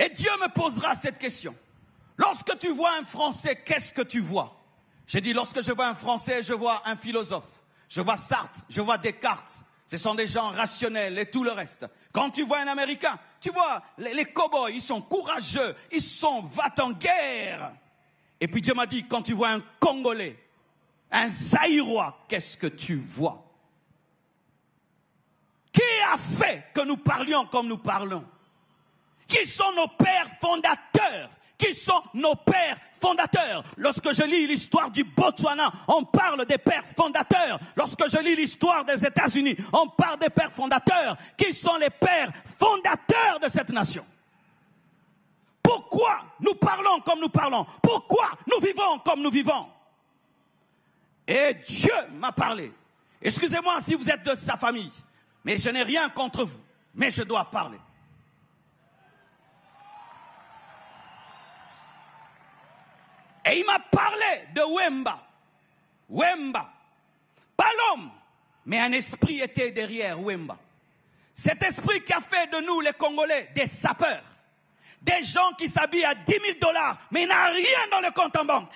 Et Dieu me posera cette question. Lorsque tu vois un Français, qu'est-ce que tu vois? J'ai dit, lorsque je vois un Français, je vois un philosophe. Je vois Sartre, je vois Descartes. Ce sont des gens rationnels et tout le reste. Quand tu vois un Américain, tu vois, les, les cow-boys, ils sont courageux, ils sont va en guerre. Et puis Dieu m'a dit, quand tu vois un Congolais, un Zaïrois, qu'est-ce que tu vois? Qui a fait que nous parlions comme nous parlons? Qui sont nos pères fondateurs? Qui sont nos pères fondateurs? Lorsque je lis l'histoire du Botswana, on parle des pères fondateurs. Lorsque je lis l'histoire des États-Unis, on parle des pères fondateurs. Qui sont les pères fondateurs de cette nation? Pourquoi nous parlons comme nous parlons? Pourquoi nous vivons comme nous vivons? Et Dieu m'a parlé. Excusez-moi si vous êtes de sa famille, mais je n'ai rien contre vous, mais je dois parler. Et il m'a parlé de Wemba. Wemba. Pas l'homme, mais un esprit était derrière Wemba. Cet esprit qui a fait de nous, les Congolais, des sapeurs. Des gens qui s'habillent à 10 000 dollars, mais il n'a rien dans le compte en banque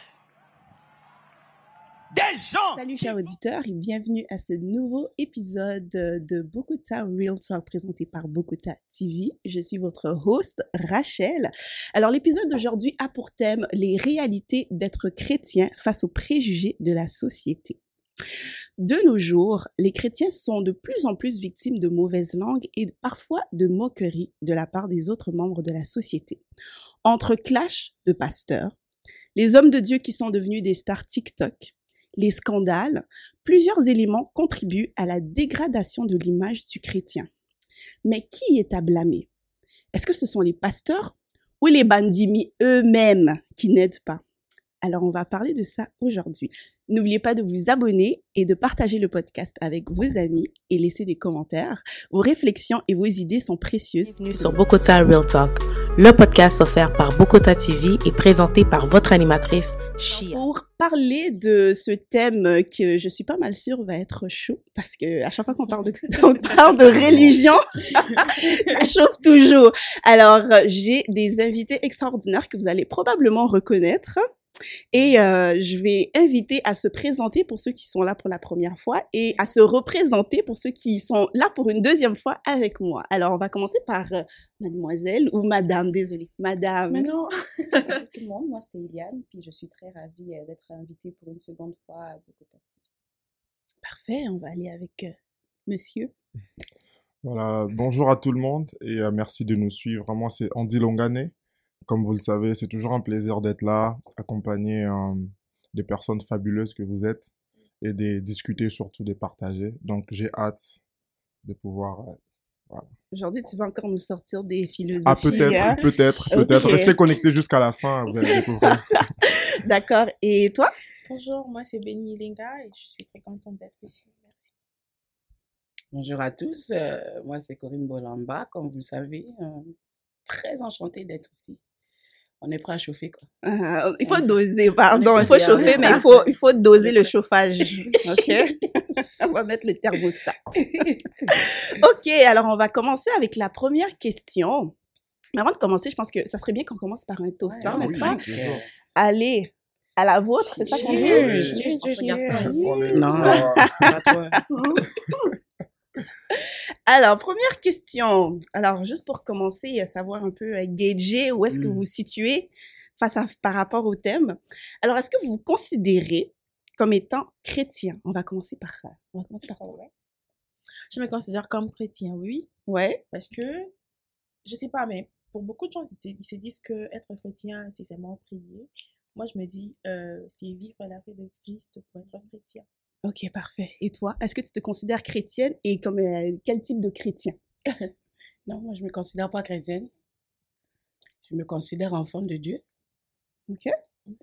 des gens. Salut chers auditeurs et bienvenue à ce nouveau épisode de Bokota Real Talk présenté par Bokota TV. Je suis votre host Rachel. Alors l'épisode d'aujourd'hui a pour thème les réalités d'être chrétien face aux préjugés de la société. De nos jours, les chrétiens sont de plus en plus victimes de mauvaises langues et parfois de moqueries de la part des autres membres de la société. Entre clash de pasteurs, les hommes de Dieu qui sont devenus des stars TikTok, les scandales, plusieurs éléments contribuent à la dégradation de l'image du chrétien. Mais qui est à blâmer? Est-ce que ce sont les pasteurs ou les bandits eux-mêmes qui n'aident pas? Alors on va parler de ça aujourd'hui. N'oubliez pas de vous abonner et de partager le podcast avec vos amis et laisser des commentaires. Vos réflexions et vos idées sont précieuses. Bienvenue sur Bokota Real Talk, le podcast offert par Bokota TV et présenté par votre animatrice Chia. Pour parler de ce thème que je suis pas mal sûre va être chaud parce que à chaque fois qu'on parle de on parle de religion, ça chauffe toujours. Alors j'ai des invités extraordinaires que vous allez probablement reconnaître. Et euh, je vais inviter à se présenter pour ceux qui sont là pour la première fois et à se représenter pour ceux qui sont là pour une deuxième fois avec moi. Alors, on va commencer par euh, mademoiselle ou madame, désolée, madame. Mais non. Bonjour tout le monde, moi c'est Eliane, puis je suis très ravie euh, d'être invitée pour une seconde fois à TV. Parfait, on va aller avec euh, monsieur. Voilà, bonjour à tout le monde et euh, merci de nous suivre. Moi, c'est Andy Longané. Comme vous le savez, c'est toujours un plaisir d'être là, accompagné euh, des personnes fabuleuses que vous êtes et de discuter, surtout de partager. Donc, j'ai hâte de pouvoir. euh, voilà. Aujourd'hui, tu vas encore nous sortir des philosophies. Ah, peut-être, hein? peut-être, peut-être. Restez connectés jusqu'à la fin, vous allez découvrir. D'accord. Et toi? Bonjour, moi c'est Benny Linga et je suis très contente d'être ici. Merci. Bonjour à tous, euh, moi c'est Corinne Bolamba, comme vous le savez, euh, très enchantée d'être ici. On est prêt à chauffer quoi. Il faut On- doser, pardon. on Il faut chauffer, mais il faut, il faut doser le chauffage. OK? On va mettre le thermostat. OK, alors on va commencer avec la première question. Mais avant de commencer, je pense que ça serait bien qu'on commence par un toast, Ouais, hein, n'est-ce oui, pas? bien sûr. Allez, à la vôtre, c'est ça qu'on dit? Non, Alors, première question. Alors, juste pour commencer, euh, savoir un peu euh, gager où est-ce que vous vous situez face à, par rapport au thème. Alors, est-ce que vous vous considérez comme étant chrétien? On va commencer par ça. On va commencer par. Ouais. Je me considère comme chrétien, oui, Ouais. parce que, je sais pas, mais pour beaucoup de gens, ils se disent que être chrétien, c'est seulement prier. Moi, je me dis, euh, c'est vivre la vie de Christ pour être chrétien. Ok, parfait. Et toi, est-ce que tu te considères chrétienne et comme euh, quel type de chrétien? Non, moi je me considère pas chrétienne. Je me considère enfant de Dieu. Ok.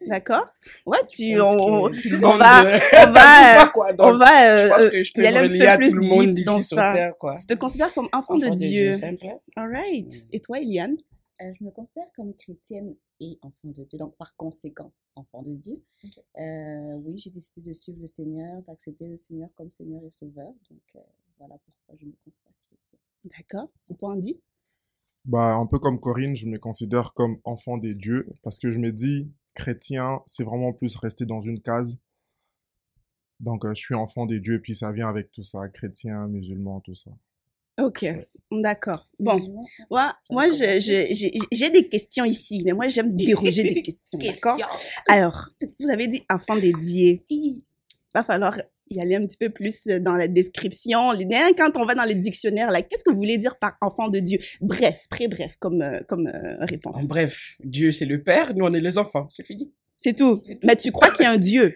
D'accord. Ouais, tu, on, on va, on va, quoi, on va, je euh, pense euh, que je peux y aller un petit peu plus tout le monde deep d'ici dans sur ça. terre, quoi. Tu te considères comme enfant, Enfant de Dieu. simple. All right. Et toi, Eliane? Euh, je me considère comme chrétienne et enfant de Dieu, donc par conséquent, enfant de Dieu. Euh, oui, j'ai décidé de suivre le Seigneur, d'accepter le Seigneur comme Seigneur et Sauveur. Donc euh, voilà pourquoi je me considère chrétienne. D'accord. Et toi, Andy? Bah, un peu comme Corinne, je me considère comme enfant des dieux parce que je me dis, chrétien, c'est vraiment plus rester dans une case. Donc, euh, je suis enfant des dieux et puis ça vient avec tout ça, chrétien, musulman, tout ça. Ok, d'accord. Bon, moi, moi, j'ai des questions ici, mais moi, j'aime déroger des questions, d'accord? Alors, vous avez dit enfant dieux. Va falloir y aller un petit peu plus euh, dans la description. Les- Quand on va dans les dictionnaires, là, qu'est-ce que vous voulez dire par enfant de Dieu? Bref, très bref comme, euh, comme euh, réponse. En bref, Dieu c'est le Père, nous on est les enfants, c'est fini. C'est tout. C'est tout. Mais tu crois qu'il y a un Dieu?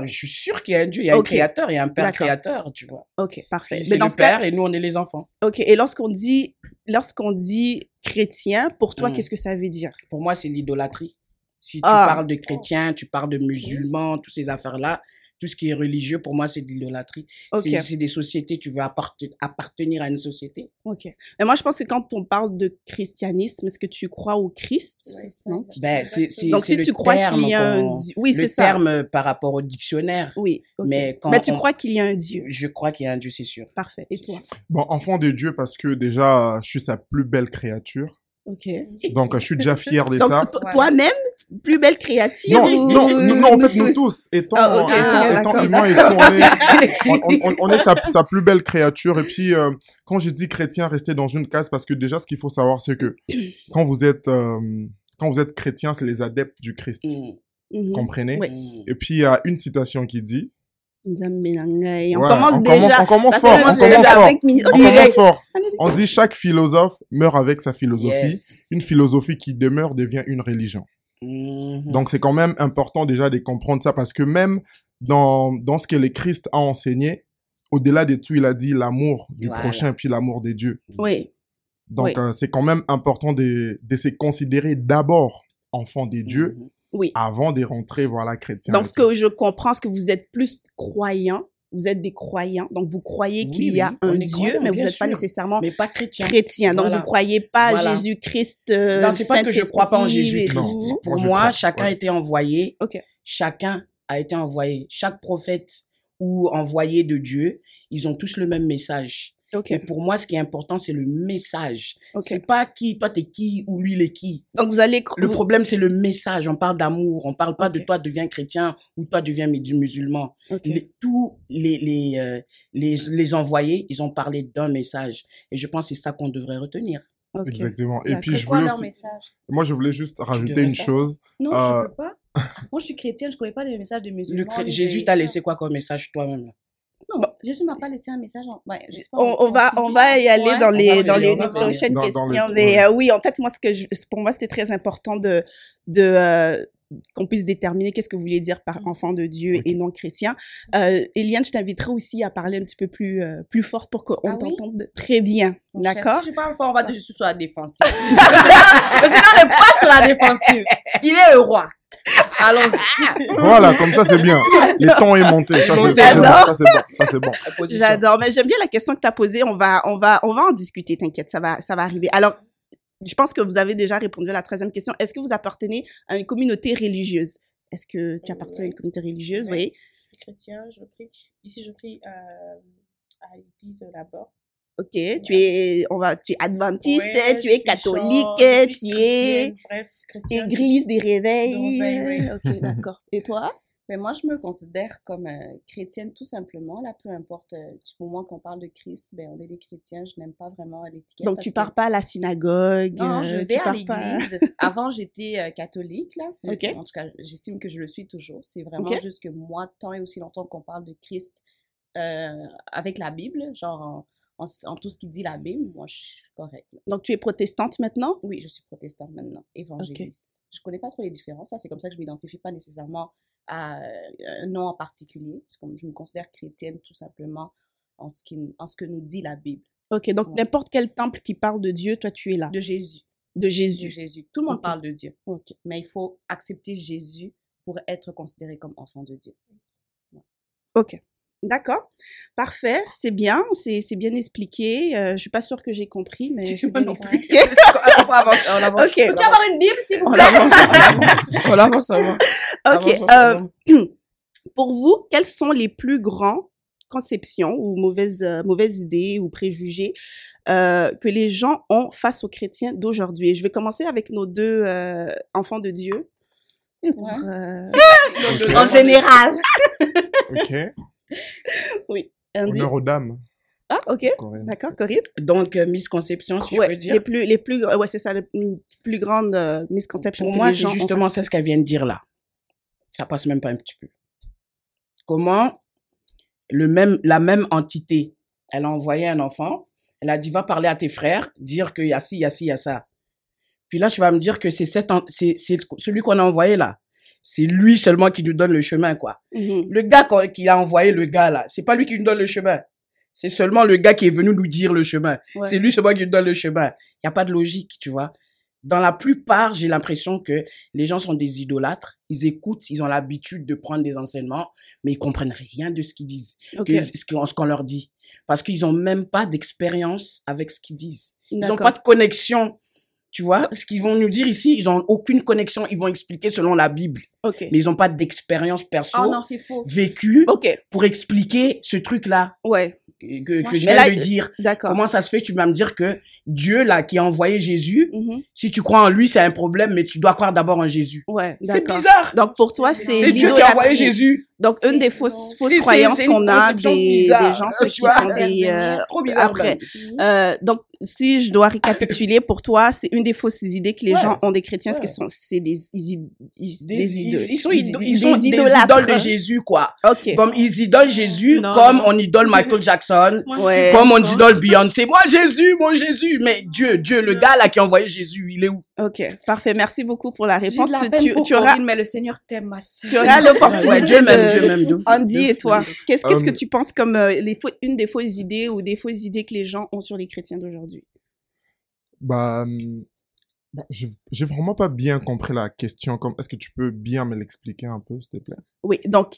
Non, je suis sûr qu'il y a un Dieu, il y a un créateur, il y a un Père créateur, tu vois. Ok, parfait. C'est le cas, Père et nous on est les enfants. ok. Et lorsqu'on dit, lorsqu'on dit chrétien, pour toi, Mm. qu'est-ce que ça veut dire? Pour moi, c'est l'idolâtrie. Si tu Ah. parles de chrétiens, tu parles de musulmans, toutes ces affaires-là, tout ce qui est religieux, pour moi, c'est de l'idolâtrie. Ok. C'est- C'est des sociétés, tu veux apparte- appartenir à une société. Ok. Mais moi, je pense que quand on parle de christianisme, est-ce que tu crois au Christ? Ouais, ça, Non? Ben, c'est c'est- Donc, si le tu crois terme qu'il y a un Dieu, oui, le c'est ça. terme euh, par rapport au dictionnaire. Oui. Mais quand Mais tu on- crois qu'il y a un Dieu? Je crois qu'il y a un Dieu, c'est sûr. Parfait. Et toi? Bon, enfant de Dieu parce que déjà, je suis sa plus belle créature. Ok. Donc, je suis déjà fier de Donc, ça. to- toi-même, plus belle créature Non, ou- non, non, non, en fait, nous tous, étant, Ah, ok, étant, étant d'accord. humains et tout, on est, on, on- on est sa, sa plus belle créature. Et puis, euh, quand je dis chrétien, rester dans une case, parce que déjà, ce qu'il faut savoir, c'est que quand vous êtes, euh, quand vous êtes chrétien, c'est les adeptes du Christ. Mm. Comprenez? Oui. Et puis, il y a une citation qui dit, On Ouais, commence on déjà. on commence fort, on commence fort. On commence Direct. fort. Allez-y. On dit chaque philosophe meurt avec sa philosophie. Yes. Une philosophie qui demeure devient une religion. Mhm. Donc, c'est quand même important déjà de comprendre ça parce que même dans, dans ce que le Christ a enseigné, au-delà de tout, il a dit l'amour du Voilà. prochain puis l'amour des dieux. Oui. Donc, Oui. euh, c'est quand même important de, de se considérer d'abord enfant des dieux Mhm. Oui. avant de rentrer, voilà, chrétien. Donc, ce que je comprends, c'est que vous êtes plus croyants. Vous êtes des croyants. Donc, vous croyez Oui, qu'il y a oui, un Dieu, croyants, mais vous n'êtes pas nécessairement Mais pas chrétien. chrétien. Donc, Voilà. vous croyez pas à Voilà. Jésus-Christ. euh, Non, c'est pas que je crois pas en tout. Non. Pour Moi, je moi, crois, chacun ouais. a été envoyé. Ok. Chacun a été envoyé. Chaque prophète ou envoyé de Dieu, ils ont tous le même message. Ok. Et pour moi, ce qui est important, c'est le message. Ok. C'est pas qui, toi t'es qui ou lui il est qui. Donc, vous allez. Le problème, c'est le message. On parle d'amour. On parle pas de toi deviens chrétien ou toi deviens du musulman. Les- tous les, les, euh, les, les envoyés, ils ont parlé d'un message. Et je pense que c'est ça qu'on devrait retenir. Exactement. Et puis, je voulais leur aussi, message? Moi, je voulais juste rajouter une ça? chose. Non, Euh, je peux pas. Moi, je suis chrétienne, je connais pas les messages des Le musulmans. Jésus t'a laissé quoi comme message toi-même? Là Non, Jésus m'a pas laissé un message. En... ouais, je sais pas, on, on va on va y aller Ouais. dans On les dans les, on prochaines Dans- dans questions mais ouais. euh, oui en fait moi ce que je, pour moi c'était très important de de euh, qu'on puisse déterminer qu'est-ce que vous voulez dire par enfant de Dieu et non chrétien. Euh, Eliane, je t'inviterai aussi à parler un petit peu plus euh, plus forte pour qu'on Ah oui? t'entende très bien. D'accord? Si je parle fort, on va dire que je suis sur la défensive. Le Seigneur n'est pas sur la défensive. Il est le roi. Allons-y. Voilà, comme ça, c'est bien. Le ton est monté. Ça, c'est bon. J'adore. Ça, c'est bon. J'adore, mais j'aime bien la question que tu as posée. On va, on va, on va en discuter, t'inquiète, ça va, ça va arriver. Alors, je pense que vous avez déjà répondu à la troisième question. Est-ce que vous appartenez à une communauté religieuse? Est-ce que tu appartiens à une communauté religieuse? Oui. Je suis chrétien, je prie. Ici, je prie euh, à l'église là-bas. Ok. Tu es, on va, tu es adventiste, Ouais, tu je es catholique, chante, je tu es Bref, église des réveils. Réveil, Ok, d'accord. Et toi? Mais moi, je me considère comme euh, chrétienne tout simplement. Là, peu importe, euh, pour moi, qu'on parle de Christ, ben, on est des chrétiens. Je n'aime pas vraiment l'étiquette. Donc tu que- pars pas à la synagogue Non, je euh, vais tu à l'église. Avant, j'étais euh, catholique, là. Ok. En tout cas, j'estime que je le suis toujours. C'est vraiment juste que moi, tant et aussi longtemps qu'on parle de Christ euh, avec la Bible, genre en, en, en tout ce qui dit la Bible, moi, je suis correcte. Donc tu es protestante maintenant? Oui, je suis protestante maintenant, évangéliste. Je connais pas trop les différences. Ça, c'est comme ça que je m'identifie pas nécessairement à euh, un nom en particulier. Comme je me considère chrétienne tout simplement en ce, qui, en ce que nous dit la Bible Ok, donc Ouais. n'importe quel temple qui parle de Dieu, toi tu es là, de Jésus. de De Jésus. Jésus. Tout le monde parle de Dieu. Ok. mais il faut accepter Jésus pour être considéré comme enfant de Dieu. Ok. D'accord. Parfait. C'est bien. C'est bien expliqué. Euh, je suis pas sûre que j'ai compris, mais c'est bien non expliqué. on avance, on avance. Ok. Peux-tu avoir une Bible, s'il vous On plaît avance, on avance. On avance, on avance. Ok. Avance, euh, pour vous, quels sont les plus grands conceptions ou mauvaises, euh, mauvaises idées ou préjugés euh, que les gens ont face aux chrétiens d'aujourd'hui? Et je vais commencer avec nos deux euh, enfants de Dieu. Pour, euh, En général. Ok. oui. Andy. Honneur aux dames. Ah, ok. D'accord, Corinne. Donc, euh, misconception, si ouais, je peux dire. les plus, les plus, ouais, c'est ça, les plus grandes euh, misconceptions. Pour moi, c'est justement ça ce qu'elle vient de dire là. Ça passe même pas un petit peu. Comment le même, la même entité, elle a envoyé un enfant, elle a dit va parler à tes frères, dire qu'il y a ci, il y a ci, il y a ça. Puis là, tu vas me dire que c'est celui qu'on a envoyé là. C'est lui seulement qui nous donne le chemin, quoi. Mhm. Le gars qui a envoyé le gars là, c'est pas lui qui nous donne le chemin. C'est seulement le gars qui est venu nous dire le chemin. Ouais. C'est lui seulement qui nous donne le chemin. Il y a pas de logique, tu vois. Dans la plupart, j'ai l'impression que les gens sont des idolâtres. Ils écoutent, ils ont l'habitude de prendre des enseignements, mais ils comprennent rien de ce qu'ils disent, Ok. que- ce qu'on leur dit. Parce qu'ils ont même pas d'expérience avec ce qu'ils disent. Ils ont D'accord. pas de connexion. Tu vois, ce qu'ils vont nous dire ici, ils ont aucune connexion. Ils vont expliquer selon la Bible, mais ils ont pas d'expérience perso Oh non, c'est faux. vécue pour expliquer ce truc-là Ouais. que, que Moi, je je- viens là, de dire. Comment ça se fait, tu vas me dire que Dieu, là, qui a envoyé Jésus, Mhm. si tu crois en lui, c'est un problème, mais tu dois croire d'abord en Jésus. Ouais. C'est bizarre. Donc pour toi, c'est C'est Dieu qui a envoyé. Jésus. Donc une des C'est- fausses, fausses c'est- croyances c'est qu'on a des, des gens vois. sont des euh, Trop bizarre. après. Euh, donc, si je dois récapituler, pour toi, c'est une des fausses idées que les Ouais. gens ont des chrétiens, Ouais. parce que sont, c'est des, ils, ils, Des- des ils, idoles. ils sont, des- ils sont des idoles de Jésus, quoi. Ok. Comme ils idolent Jésus, Non, comme non. on idole Michael Jackson, Ouais. comme on idole Beyoncé. Moi, Jésus, moi, Jésus. Mais Dieu, Dieu, le gars là qui a envoyé Jésus, il est où? Ok. Parfait. Merci beaucoup pour la réponse. de la Tu, peine tu, pour tu auras, mais le Seigneur t'aime, tu auras l'opportunité Ouais, Dieu de- Dieu fou. Andy et toi, qu'est-ce que Euh, tu penses comme euh, les une des fausses idées ou des fausses idées que les gens ont sur les chrétiens d'aujourd'hui? Bah, bah, j'ai vraiment pas bien compris la question. Comme, est-ce que tu peux bien me l'expliquer un peu, s'il te plaît? Oui. Donc,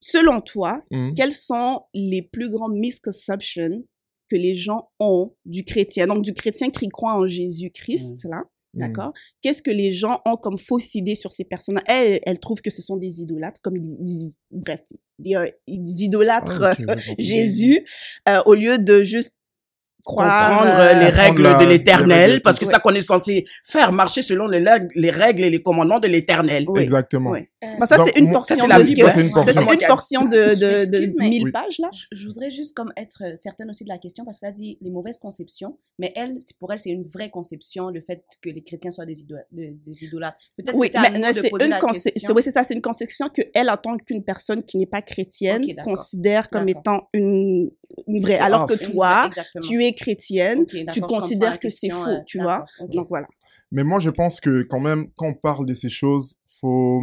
selon toi, Hum. quelles sont les plus grandes misconceptions que les gens ont du chrétien? Donc, du chrétien qui croit en Jésus-Christ, là, Hum. d'accord? Qu'est-ce que les gens ont comme fausse idée sur ces personnes Elles, elles trouvent que ce sont des idolâtres, comme ils, ils- bref, ils, ils idolâtrent Ah, euh. Jésus euh, au lieu de juste croire comprendre euh, les Comprendre règles la- de les l'éternel, parce que ça qu'on est censé faire, marcher selon les, règles- les règles et les commandements de l'éternel. Oui. Exactement. Oui. Bah, ça, c'est une portion Ça, la de- Bible, que- ça, c'est une portion. c'est une portion de, de, Je de m'excuse, mais- 1000 Oui. pages, là Je, je voudrais juste comme être euh, certaine aussi de la question parce qu'elle a dit les mauvaises conceptions, mais elle, c'est- pour elle, c'est une vraie conception, le fait que les chrétiens soient des, idolâtres. Peut-être Oui, que mais c'est poser une la question. c'est- oui, c'est ça, c'est une conception que elle, en tant qu'une personne qui n'est pas chrétienne, Ok, d'accord. considère comme étant une, une vraie. Alors que toi, tu es chrétienne, tu considères que c'est faux, tu vois? Donc voilà. Mais moi, je pense que quand même, quand on parle de ces choses, faut,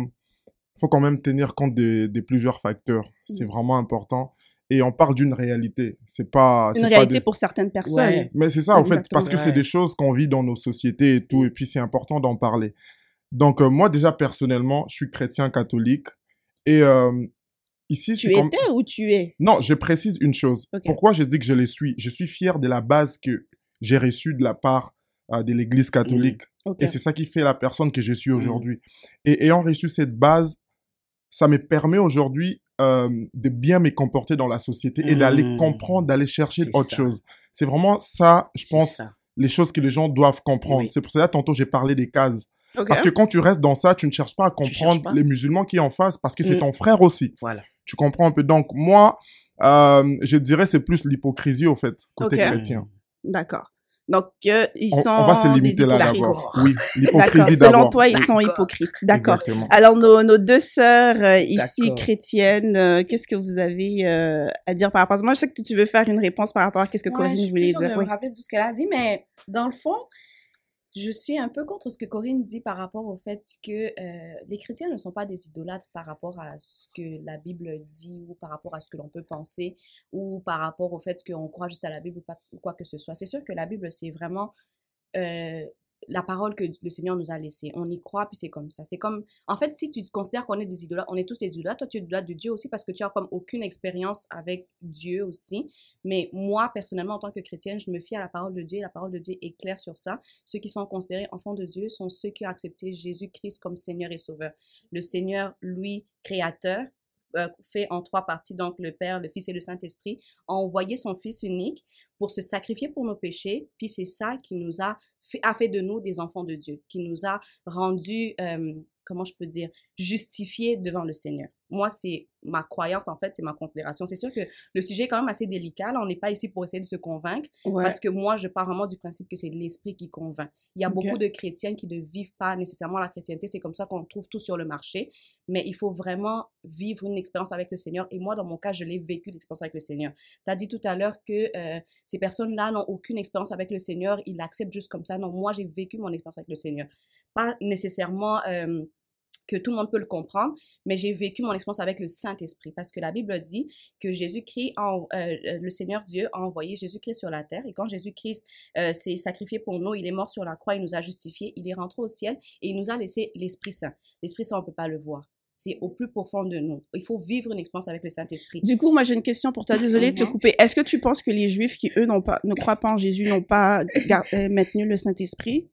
faut quand même tenir compte des, des plusieurs facteurs. C'est Mm. vraiment important. Et on parle d'une réalité. C'est pas, Une c'est pas réalité pour certaines personnes. Ouais. Mais c'est ça, en fait, parce que c'est des choses qu'on vit dans nos sociétés et tout, et puis c'est important d'en parler. Donc, euh, moi, déjà, personnellement, je suis chrétien catholique, et euh, ici, Tu c'est comme... étais ou tu es? Non, je précise une chose. Pourquoi je dis que je les suis? Je suis fier de la base que j'ai reçue de la part euh, de l'Église catholique. Ok. Et c'est ça qui fait la personne que je Mm. suis aujourd'hui. Et ayant reçu cette base, ça me permet aujourd'hui euh, de bien me comporter dans la société et d'aller Mm. comprendre, d'aller chercher autre ça. chose. C'est vraiment ça, je pense, ça. les choses que les gens doivent comprendre. Oui. C'est pour ça, tantôt, j'ai parlé des cases. Parce que quand tu restes dans ça, tu ne cherches pas à comprendre pas. les musulmans qui en face parce que c'est Mm. ton frère aussi. Voilà. Tu comprends un peu. Donc, moi, euh, je dirais c'est plus l'hypocrisie, au fait, côté Ok. chrétien. D'accord. Donc, euh, ils On, sont on va se limiter là d'abord. Oui, D'accord. l'hypocrisie Selon d'abord. toi, ils sont hypocrites. D'accord. Alors, nos, nos deux sœurs euh, ici, chrétiennes, euh, qu'est-ce que vous avez euh, à dire par rapport à ça? Moi, je sais que tu veux faire une réponse par rapport à qu'est-ce que Ouais, Corinne je suis voulait dire. me Oui. rappeler de tout ce qu'elle a dit, mais dans le fond, je suis un peu contre ce que Corinne dit par rapport au fait que euh, les chrétiens ne sont pas des idolâtres par rapport à ce que la Bible dit ou par rapport à ce que l'on peut penser ou par rapport au fait qu'on croit juste à la Bible ou, pas, quoi que ce soit. C'est sûr que la Bible, c'est vraiment euh, la parole que le Seigneur nous a laissée. On y croit, puis c'est comme ça. C'est comme, en fait, si tu considères qu'on est des idolâtres, on est tous des idolâtres, toi tu es idolâtre de Dieu aussi parce que tu as comme aucune expérience avec Dieu aussi. Mais moi, personnellement, en tant que chrétienne, je me fie à la parole de Dieu et la parole de Dieu est claire sur ça. Ceux qui sont considérés enfants de Dieu sont ceux qui ont accepté Jésus-Christ comme Seigneur et Sauveur. Le Seigneur, lui, créateur, euh, fait en trois parties, donc le Père, le Fils et le Saint-Esprit, a envoyé son Fils unique pour se sacrifier pour nos péchés, puis c'est ça qui nous a fait, a fait de nous des enfants de Dieu, qui nous a rendus, euh, comment je peux dire, justifiés devant le Seigneur. Moi, c'est ma croyance, en fait, c'est ma considération. C'est sûr que le sujet est quand même assez délicat. Là, on n'est pas ici pour essayer de se convaincre, Ouais. parce que moi, je pars vraiment du principe que c'est l'esprit qui convainc. Il y a beaucoup de chrétiens qui ne vivent pas nécessairement la chrétienté. C'est comme ça qu'on trouve tout sur le marché. Mais il faut vraiment vivre une expérience avec le Seigneur. Et moi, dans mon cas, je l'ai vécu, l'expérience avec le Seigneur. Tu as dit tout à l'heure que euh, ces personnes-là n'ont aucune expérience avec le Seigneur. Ils l'acceptent juste comme ça. Non, moi, j'ai vécu mon expérience avec le Seigneur. Pas nécessairement... euh, que tout le monde peut le comprendre, mais j'ai vécu mon expérience avec le Saint-Esprit parce que la Bible dit que Jésus-Christ, euh, euh, le Seigneur Dieu a envoyé Jésus-Christ sur la terre et quand Jésus-Christ euh, s'est sacrifié pour nous, il est mort sur la croix, il nous a justifiés, il est rentré au ciel et il nous a laissé l'Esprit Saint. L'Esprit Saint, on peut pas le voir. C'est au plus profond de nous. Il faut vivre une expérience avec le Saint-Esprit. Du coup, moi, j'ai une question pour toi. Désolée de te couper. Est-ce que tu penses que les Juifs qui, eux, n'ont pas, ne croient pas en Jésus, n'ont pas maintenu le Saint-Esprit?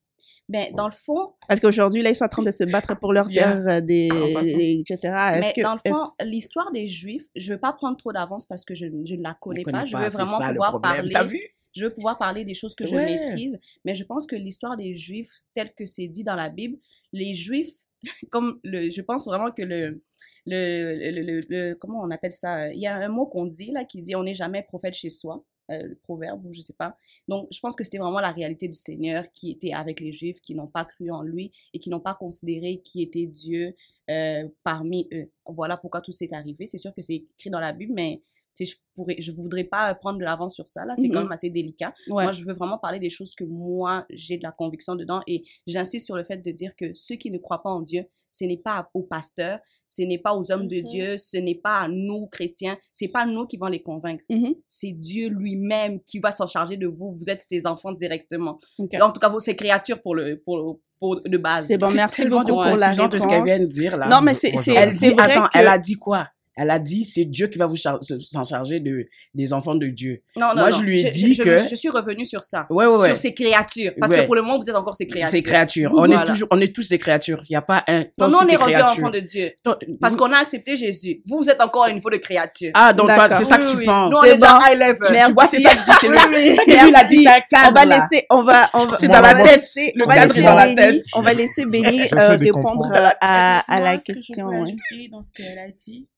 Ben, dans le fond, Parce qu'aujourd'hui, là, ils sont en train de se battre pour leur terre, euh, des, des- etc. Mais que, dans le fond, l'histoire des Juifs, je veux pas prendre trop d'avance parce que je, je ne la connais, pas. Je veux vraiment ça, pouvoir parler. Vu? Je veux pouvoir parler des choses que je maîtrise. Mais je pense que l'histoire des Juifs, telle que c'est dit dans la Bible, les Juifs, comme le, je pense vraiment que le, le, le, le- le- comment on appelle ça? Il y a un mot qu'on dit là qui dit on n'est jamais prophète chez soi. Euh, le proverbe ou je sais pas. Donc je pense que c'était vraiment la réalité du Seigneur qui était avec les Juifs qui n'ont pas cru en lui et qui n'ont pas considéré qui était Dieu euh, parmi eux. Voilà pourquoi tout s'est arrivé. C'est sûr que c'est écrit dans la Bible, mais je pourrais, je voudrais pas prendre de l'avance sur ça. Là, c'est quand même assez délicat. ouais. Moi, je veux vraiment parler des choses que moi, j'ai de la conviction dedans et j'insiste sur le fait de dire que ceux qui ne croient pas en Dieu, ce n'est pas aux pasteurs, ce n'est pas aux hommes de Mhm. Dieu, ce n'est pas à nous, chrétiens, c'est pas nous qui vont les convaincre. Mhm. C'est Dieu lui-même qui va s'en charger de vous. Vous êtes ses enfants directement. En tout cas, vous, c'est créatures pour le, pour, pour, de base. C'est bon, merci beaucoup pour la de ce qu'elle vient de dire là. Non, mais c'est, Elle c'est dit, vrai attends, que... elle a dit quoi? Elle a dit, c'est Dieu qui va vous char- se- s'en charger de, des enfants de Dieu. Non, non, Moi, non. je lui ai je, dit je, que- Je, je suis revenue sur ça. Ouais, ouais, ouais. Sur ces créatures. Parce Ouais. que pour le moment, vous êtes encore ces créatures. Ces créatures. On Voilà. est toujours, on est tous des créatures. Il n'y a pas un. Non, aussi, on est créature. enfants de Dieu. Parce qu'on a accepté Jésus. Vous, vous êtes encore au niveau de créature. Ah, donc c'est ça Oui, que tu oui. penses. Nous, on C'est est déjà high level. Tu vois, c'est ça que je dis, c'est le, a dit, c'est un cadre. On va laisser, on va, on va, C'est on dans va la tête. laisser, Le on va cadre laisser est dans la Béni- tête. on va laisser Béni euh, répondre à, à la question. dans ce qu'elle a dit,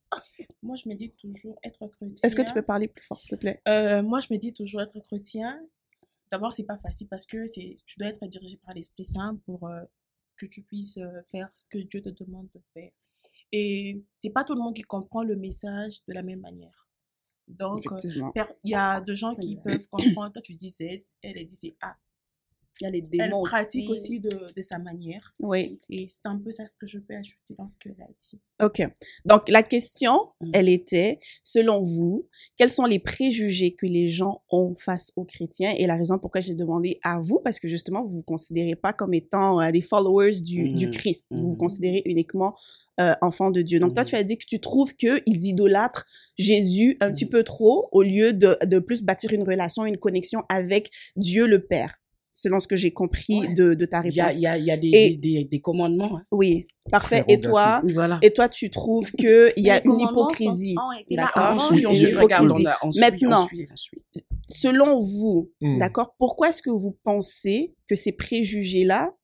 moi, je me dis toujours être chrétien. Est-ce que tu peux parler plus fort, s'il te plaît? Euh, moi, je me dis toujours être chrétien. D'abord, c'est pas facile parce que c'est, tu dois être dirigé par l'Esprit Saint pour euh, que tu puisses euh, faire ce que Dieu te demande de faire. Et c'est pas tout le monde qui comprend le message de la même manière. Donc, il y a des gens qui peuvent comprendre. Toi, tu dis Z, elle, elle dit c'est A. Il y a les Elle démons pratique aussi de, de sa manière. Oui. Et c'est un peu ça ce que je peux ajouter dans ce qu'elle a dit. OK. Donc, la question, Mm. elle était, selon vous, quels sont les préjugés que les gens ont face aux chrétiens? Et la raison pourquoi j'ai demandé à vous, parce que justement, vous vous considérez pas comme étant euh, des followers du, du. Christ. Vous vous Mhm. considérez uniquement euh, enfants de Dieu. Donc, toi, Mhm. tu as dit que tu trouves qu'ils idolâtrent Jésus un petit peu trop au lieu de, de plus bâtir une relation, une connexion avec Dieu le Père, selon ce que j'ai compris Ouais. de, de ta Il y a, réponse. il y a, il y a des, Et- des, des, des commandements. hein. Oui, parfait. Et toi, Voilà. et toi, tu trouves que il y a une hypocrisie. D'accord. Maintenant. Selon vous, Hmm. d'accord, pourquoi est-ce que vous pensez que ces préjugés-là,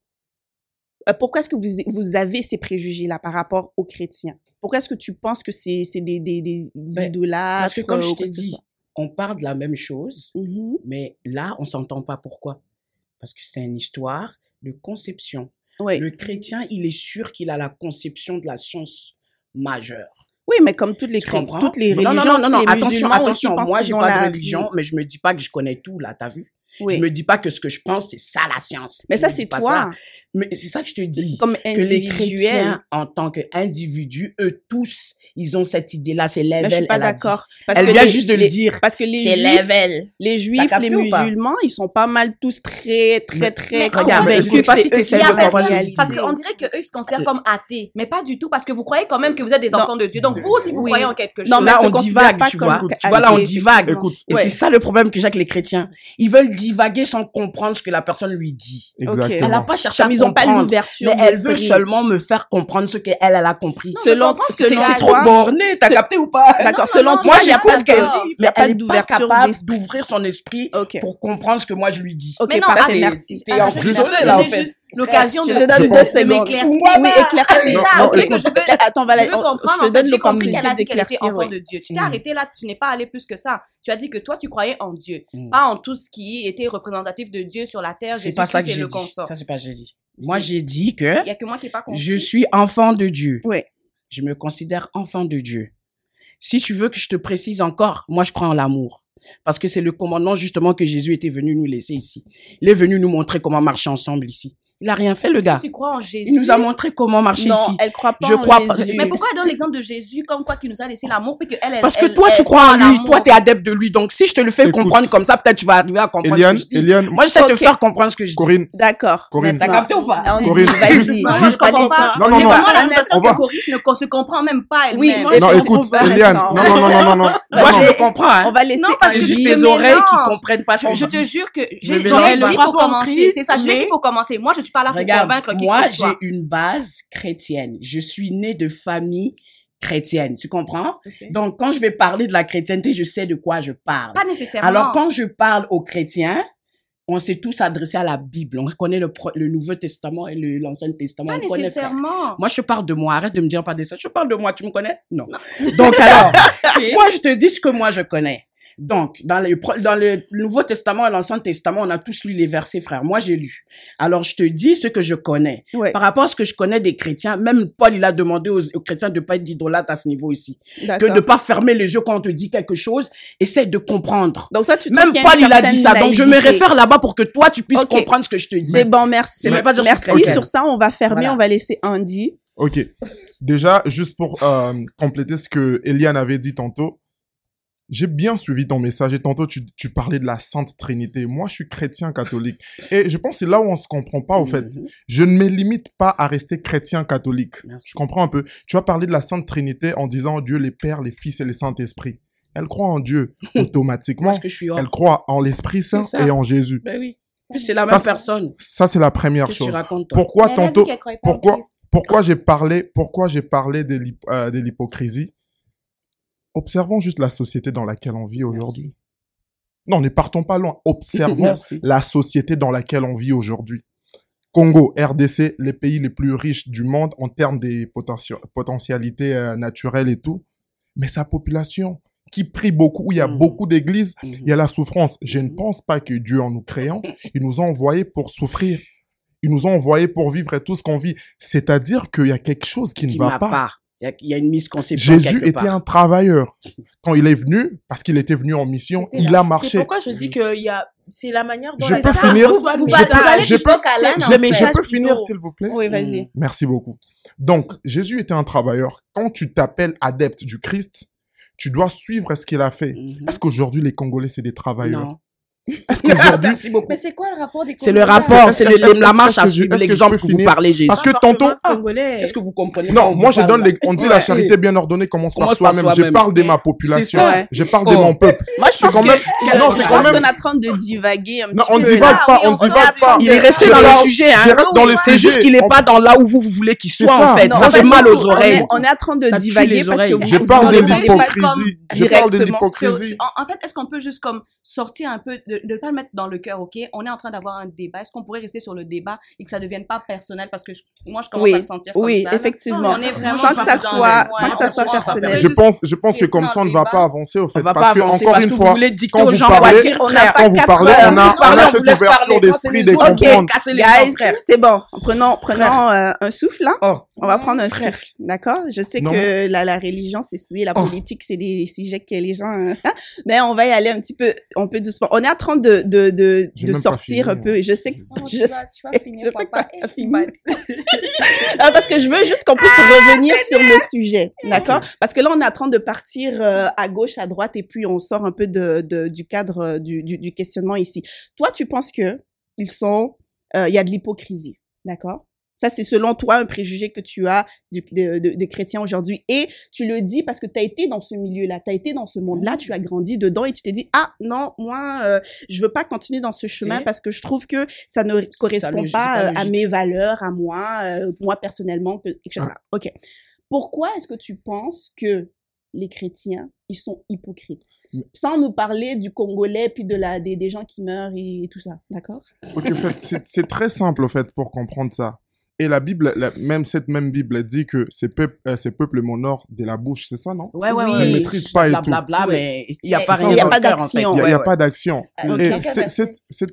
euh, pourquoi est-ce que vous, vous avez ces préjugés-là par rapport aux chrétiens? Pourquoi est-ce que tu penses que c'est des, des, des Ben, idolâtres Parce que comme euh, je t'ai dit, on parle de la même chose, Mhm. mais là, on s'entend pas. Pourquoi Parce que c'est une histoire de conception. Oui. Le chrétien, il est sûr qu'il a la conception de la science majeure. oui, mais comme toutes les, toutes les religions, non, non, non, non, attention, attention. Moi, j'ai pas la- de religion, mais je me dis pas que je connais tout, là, t'as vu? Oui. Je me dis pas que ce que je pense, c'est ça la science. Mais Je ça, c'est toi, ça. Mais c'est ça que je te dis. comme que les individuel. chrétiens, en tant qu'individus, eux tous, ils ont cette idée-là, c'est level. Mais je suis pas d'accord. Parce Elle que vient les- juste de le les- dire. Parce que les C'est juifs, level. les juifs, les musulmans, ils sont pas mal tous très, très, Mais- très mais regarde, convaincus je sais pas c'est si eux t'es de personne, parce qu'on dirait qu'eux, ils se considèrent comme athées, mais pas du tout, parce que vous croyez quand même que vous êtes des Non. enfants de Dieu. Donc vous aussi, vous Oui. croyez en quelque chose. Non, mais là, on divague, pas tu vois. Tu vois, là, on divague. Écoute, Et c'est ça le problème que j'ai avec les chrétiens. Ils veulent divaguer sans comprendre ce que la personne lui dit. Exactement. Elle n'a pas cherché Comme à ils ont ils ont pas comprendre. l'ouverture Mais elle veut seulement me faire comprendre ce qu'elle, elle a compris. Non, Selon, C'est c'est trop borné, t'as ce- capté ou pas? D'accord, non, selon Moi, il n'y a j'écoute pas ce qu'elle dit, mais elle n'est pas capable d'esprit. d'ouvrir son esprit pour comprendre ce que moi je lui dis. Ok, Mais non, parfait, ah, merci. T'es prison, te là, en fait. L'occasion Je de, m'éclaircir. Oui, éclaircis. C'est ça, tu sais que écoute, je veux, attends, voilà, je comprendre, te donne l'opportunité qu'elle a dit qu'elle était d'éclaircir, enfant de Dieu. Tu t'es Mm. arrêté là, tu n'es pas allé plus que ça. Tu as dit que toi, tu croyais en Dieu, pas en tout ce qui représentatif de Dieu sur la terre. C'est pas ça que est j'ai le dit. consort. Ça, c'est pas ce que j'ai dit. Moi, j'ai dit que Il y a que moi qui n'ai pas compris. je suis enfant de Dieu. Ouais. Je me considère enfant de Dieu. Si tu veux que je te précise encore, moi, je crois en l'amour. Parce que c'est le commandement justement que Jésus était venu nous laisser ici. Il est venu nous montrer comment marcher ensemble ici. Il a rien fait, le Si gars. tu crois en Jésus? Il nous a montré comment marcher Non, ici. elle croit pas Je en crois pas- Jésus. Mais pourquoi elle donne l'exemple de Jésus comme quoi qui nous a laissé l'amour puis que elle, elle Parce que elle- toi, elle tu crois en lui. Toi, tu es adepte de lui. Donc, si je te le fais Écoute. comprendre comme ça, peut-être tu vas arriver à comprendre Eliane, ce que je dis. Eliane, Moi, j'essaie de Ok. te faire comprendre ce que je dis. Corinne, D'accord. Corinne. T'as capté ou pas? On Corinne, vas-y. juste- juste- je comprends pas. Non, non, non. vraiment la sensation que Coris ne se comprend même pas Oui, elle-même. mais non, je écoute, comprends pas, Eliane, non, non, non, non, non, non. Moi, je le comprends, hein. On va laisser Non, parce C'est juste je les oreilles qui comprennent pas ce que Je je te dis. jure que Je j'en ai pas. dit Pas pour commencer. C'est ça, je l'ai dit pour commencer. Moi, je suis pas là pour Regarde, convaincre qui moi, j'ai une base chrétienne. Je suis née de famille chrétienne. Tu comprends? Donc, quand je vais parler de la chrétienté, je sais de quoi je parle. Pas nécessairement. Alors, quand je parle aux chrétiens, on s'est tous adressés à la Bible. On connaît le, le Nouveau Testament et l'Ancien Testament. Pas on nécessairement. Moi, je parle de moi. Arrête de me dire pas de ça. Je parle de moi. Tu me connais? Non. Donc, alors, moi, je te dis ce que moi, je connais. Donc, dans le, pro- dans le Nouveau Testament et l'Ancien Testament, on a tous lu les versets, frère. Moi, j'ai lu. Alors, je te dis ce que je connais. Ouais, Par rapport à ce que je connais des chrétiens, même Paul, il a demandé aux, aux chrétiens de pas être d'idolâtres à ce niveau ici. Que de pas fermer les yeux quand on te dit quelque chose. Essaye de comprendre. Donc toi, tu Même Paul, il a dit ça. Donc, je me réfère là-bas pour que toi, tu puisses comprendre ce que je te dis. C'est bon, merci. Veut pas dire Merci. Sur ça, on va fermer, Voilà. on va laisser Andy. Ok. Déjà, juste pour euh, compléter ce que Eliane avait dit tantôt, j'ai bien suivi ton message et tantôt tu, tu parlais de la Sainte Trinité. Moi, je suis chrétien catholique. Et je pense que c'est là où on se comprend pas, au fait. Mhm. Je ne me limite pas à rester chrétien catholique. Merci. Je comprends un peu. Tu as parlé de la Sainte Trinité en disant Dieu les Pères, les Fils et les Saint-Esprit. Elle croit en Dieu automatiquement. Parce que je suis hors. Elle croit en l'Esprit Saint ça. et en Jésus. Ben oui. C'est la Ça, même c'est- personne. Ça, c'est la première que chose. racontes, toi? Pourquoi tantôt, pourquoi, pourquoi j'ai parlé, pourquoi j'ai parlé de euh, de l'hypocrisie? Observons juste la société dans laquelle on vit aujourd'hui. Non, ne partons pas loin. Observons la société dans laquelle on vit aujourd'hui. Congo, RDC, les pays les plus riches du monde en termes des potentialités euh, naturelles et tout. Mais sa population, qui prie beaucoup, où il y a Mhm. beaucoup d'églises, Mhm. il y a la souffrance. Je ne Mhm. pense pas que Dieu, en nous créant, il nous a envoyés pour souffrir. Il nous a envoyés pour vivre tout ce qu'on vit. C'est-à-dire qu'il y a quelque chose qui, Qui ne va pas. pas. Il y a- il y a une misconception Jésus quelque était part. un travailleur. Quand il est venu, parce qu'il était venu en mission, il a C'est marché. pourquoi je dis que il y a, c'est la manière dont Je les peux finir Vous, le Je vous peux- allez je peux- je peux finir, s'il vous plaît Oui, vas-y. Merci beaucoup. Donc, Jésus était un travailleur. Quand tu t'appelles adepte du Christ, tu dois suivre ce qu'il a fait. Mhm. Est-ce qu'aujourd'hui, les Congolais, c'est des travailleurs? Non. Est-ce qu'aujourd'hui... Merci beaucoup. Mais c'est quoi le rapport des C'est le rapport, c'est la marche à suivre, l'exemple que vous parlez, Jésus. Parce que Pas tantôt... congolais. Qu'est-ce que vous comprenez Non, moi je donne les... On dit la charité bien ordonnée commence par soi-même. Je parle de ma population. Je parle de mon peuple. Moi, je pense non, qu'on est en train de divaguer un Non, petit on peu. divague là. pas, Oui, on divague est pas. Il est resté Je dans le sujet, hein. Je reste dans le C'est juste qu'il n'est On- pas dans là où vous, vous voulez qu'il soit, ça. en fait. Non, ça fait mal aux on oreilles. on est en train de divaguer parce que vous Je parle de pas l'hypocrisie. Je parle de directement. l'hypocrisie. En, en fait, est-ce qu'on peut juste comme sortir un peu, de ne pas le mettre dans le cœur, ok? On est en train d'avoir un débat. Est-ce qu'on pourrait rester sur le débat et que ça ne devienne pas personnel? Parce que je- moi, je commence Oui, à le sentir comme oui, ça. là. effectivement. On est vraiment Sans que ça soit- sans que ça on personnel. Je pense, je pense que comme ça, on ne va pas avancer, au fait. On va parce pas que, avancer encore parce une que fois, vous voulez dicter quand aux gens quoi dire, on frère. quand vous parlez, on a, on a on cette ouverture d'esprit de comprendre. C'est bon. Prenons, prenons euh, un souffle là. Oh. On va prendre un souffle, d'accord? Je sais que la, religion, c'est souillé, la Oh. politique, c'est des sujets que les gens... euh, mais on va y aller un petit peu, un peu doucement. On est en train de, de, de, de sortir fini, un peu. Je sais que... Non, je tu vas- tu vas je finir, sais que papa. Ah, parce que je veux juste qu'on puisse revenir sur le sujet, d'accord? Parce que là, on est en train de partir euh, à gauche, à droite, et puis on sort un peu de, de, du cadre euh, du, du, du questionnement ici. Toi, tu penses que ils sont... euh, Il y a de l'hypocrisie, d'accord? Ça, c'est selon toi un préjugé que tu as du, de, de, de chrétien aujourd'hui. Et tu le dis parce que tu as été dans ce milieu-là, tu as été dans ce monde-là, tu as grandi dedans et tu t'es dit, ah non, moi, euh, je veux pas continuer dans ce chemin parce que je trouve que ça ne correspond pas, euh, à mes valeurs, à moi, euh, moi personnellement, que, etc. Ok. Pourquoi est-ce que tu penses que les chrétiens, ils sont hypocrites? Sans nous parler du Congolais puis de la des, des gens qui meurent et tout ça, d'accord? Ok, en fait, c'est- c'est très simple, au fait, pour comprendre ça. Et la Bible, la- même cette même Bible dit que ces peuples, euh, ces peuples m'honorent de la bouche, c'est ça, non? Ouais, ouais, Oui. Ils maîtrisent pas et tout. Blablabla, Ouais. mais il n'y a pas y a pas d'action. Il n'y a, pas d'action.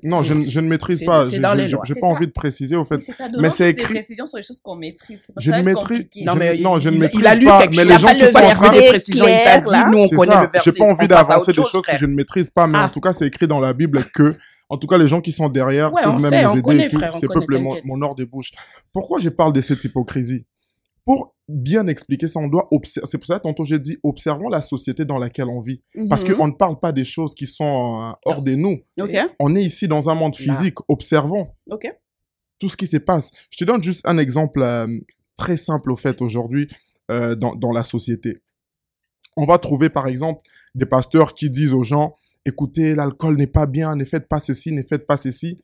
Non, je, ne- je ne maîtrise pas. c'est Je- dans les je- lois. J'ai C'est pas ça. envie de préciser, au fait. Oui, c'est ça. Mais c'est écrit- précisions sur les choses qu'on maîtrise. Je ne maîtrise, Non, ne- mais non, je ne il- maîtrise il a lu pas, mais les Il a gens pas qui sont en train de précision, il t'a dit, nous, on connaît le verset. J'ai pas envie d'avancer des chose, choses que je ne maîtrise pas, mais en Ah. tout cas, c'est écrit dans la Bible que, en tout cas, les gens qui sont derrière Ouais, on peuvent même sait, nous aider connaît, et tout. frère, on Ces connaît, peuples mon, mon or de bouche. Pourquoi je parle de cette hypocrisie? Pour bien expliquer ça, on doit observer. C'est pour ça, tantôt, j'ai dit, observons la société dans laquelle on vit. Parce Mhm. qu'on ne parle pas des choses qui sont euh, hors de nous. Ok, On est ici dans un monde Là. physique. Observons ok. tout ce qui se passe. Je te donne juste un exemple euh, très simple au fait aujourd'hui euh, dans, dans la société. On va trouver par exemple des pasteurs qui disent aux gens, écoutez, l'alcool n'est pas bien, ne faites pas ceci, ne faites pas ceci.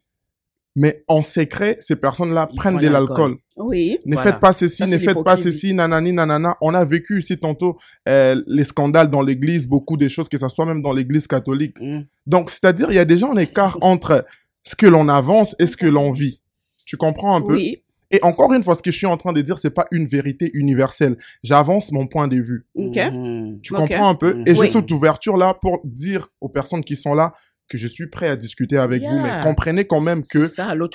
Mais en secret, ces personnes-là prennent prennent de l'alcool. Oui. Ne Voilà. faites pas ceci, Ça, ne faites pas ceci, nanani, nanana. On a vécu ici tantôt euh, les scandales dans l'église, beaucoup de choses, que ça soit même dans l'église catholique. Mm. Donc, c'est-à-dire, il y a déjà un écart entre ce que l'on avance et ce que l'on vit. Tu comprends un peu? Oui. Et encore une fois, ce que je suis en train de dire, c'est pas une vérité universelle. J'avance mon point de vue. Ok. Mhm. Tu comprends un peu? Mhm. Et j'ai Oui. cette ouverture là pour dire aux personnes qui sont là que je suis prêt à discuter avec vous, mais comprenez quand même que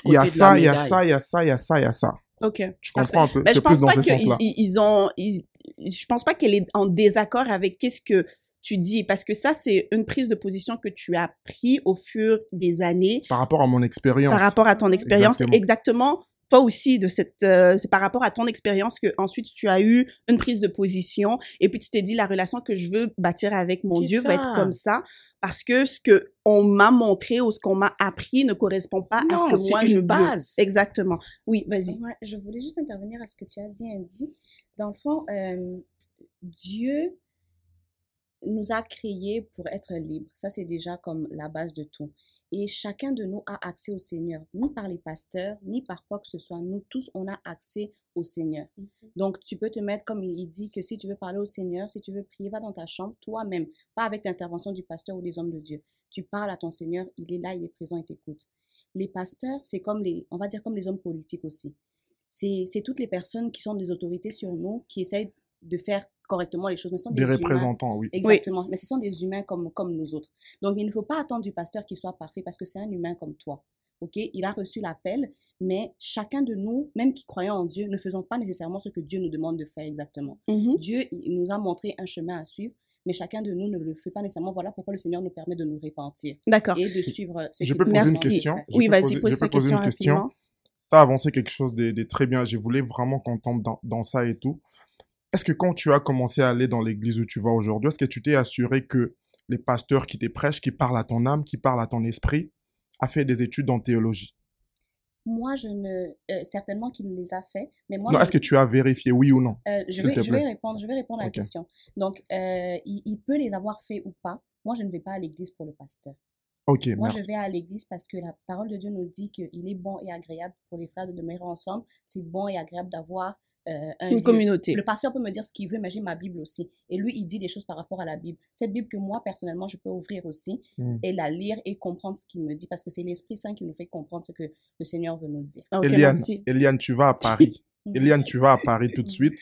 il y a ça, il y a ça, il y a ça, il y a ça, il y a ça. Ok. Tu comprends un peu Ben, je C'est plus pense dans pas ce qu'ils sens-là? ils, ils ont, ils- je pense pas qu'elle est en désaccord avec qu'est-ce que tu dis, parce que ça, c'est une prise de position que tu as pris au fur des années Par rapport à mon expérience. par rapport à ton expérience. Exactement. Exactement. Toi aussi, de cette, euh, c'est par rapport à ton expérience que ensuite tu as eu une prise de position et puis tu t'es dit la relation que je veux bâtir avec mon Dieu va être comme ça parce que ce que on m'a montré ou ce qu'on m'a appris ne correspond pas à ce que c'est moi une je base. veux. Exactement. Oui, vas-y. Ouais, je voulais juste intervenir à ce que tu as dit, Andy. Dans le fond, euh, Dieu nous a créés pour être libres. Ça, c'est déjà comme la base de tout. Et chacun de nous a accès au Seigneur, ni par les pasteurs, ni par quoi que ce soit. Nous tous, on a accès au Seigneur. Donc, tu peux te mettre, comme il dit, que si tu veux parler au Seigneur, si tu veux prier, va dans ta chambre, toi-même, pas avec l'intervention du pasteur ou des hommes de Dieu. Tu parles à ton Seigneur, il est là, il est présent, il t'écoute. Les pasteurs, c'est comme les, on va dire comme les hommes politiques aussi. C'est c'est toutes les personnes qui sont des autorités sur nous, qui essayent de faire correctement les choses. Mais ce sont Des des humains. représentants, oui. Exactement. Mais ce sont des humains comme, comme nous autres. Donc, il ne faut pas attendre du pasteur qu'il soit parfait parce que c'est un humain comme toi. OK? Il a reçu l'appel, mais chacun de nous, même qui croyons en Dieu, ne faisons pas nécessairement ce que Dieu nous demande de faire exactement. Mhm. Dieu il nous a montré un chemin à suivre, mais chacun de nous ne le fait pas nécessairement. Voilà pourquoi le Seigneur nous permet de nous repentir D'accord. et de suivre ce Je peux poser une question? Oui, vas-y, poser- pose je ta peux poser question une question rapidement. tu as avancé quelque chose de, de très bien. Je voulais vraiment qu'on tombe dans, dans ça et tout. Est-ce que quand tu as commencé à aller dans l'église où tu vas aujourd'hui, est-ce que tu t'es assuré que les pasteurs qui te prêchent, qui parlent à ton âme, qui parlent à ton esprit, a fait des études en théologie? Moi, je ne. euh, certainement qu'il les a fait, mais moi. Non, je- est-ce que tu as vérifié, oui ou non Euh, je, vais, je répondre, je vais répondre à la question. Donc, euh, il, il peut les avoir fait ou pas. Moi, je ne vais pas à l'église pour le pasteur. Ok, Moi, merci. je vais à l'église parce que la parole de Dieu nous dit qu'il est bon et agréable pour les frères de demeurer ensemble. C'est bon et agréable d'avoir euh, un Une lieu. communauté. Le pasteur peut me dire ce qu'il veut, mais j'ai ma Bible aussi. Et lui, il dit des choses par rapport à la Bible. Cette Bible que moi, personnellement, je peux ouvrir aussi Hmm. et la lire et comprendre ce qu'il me dit parce que c'est l'Esprit Saint qui nous fait comprendre ce que le Seigneur veut nous dire. Ok, Eliane. Eliane, tu vas à Paris. Eliane, tu vas à Paris tout de suite.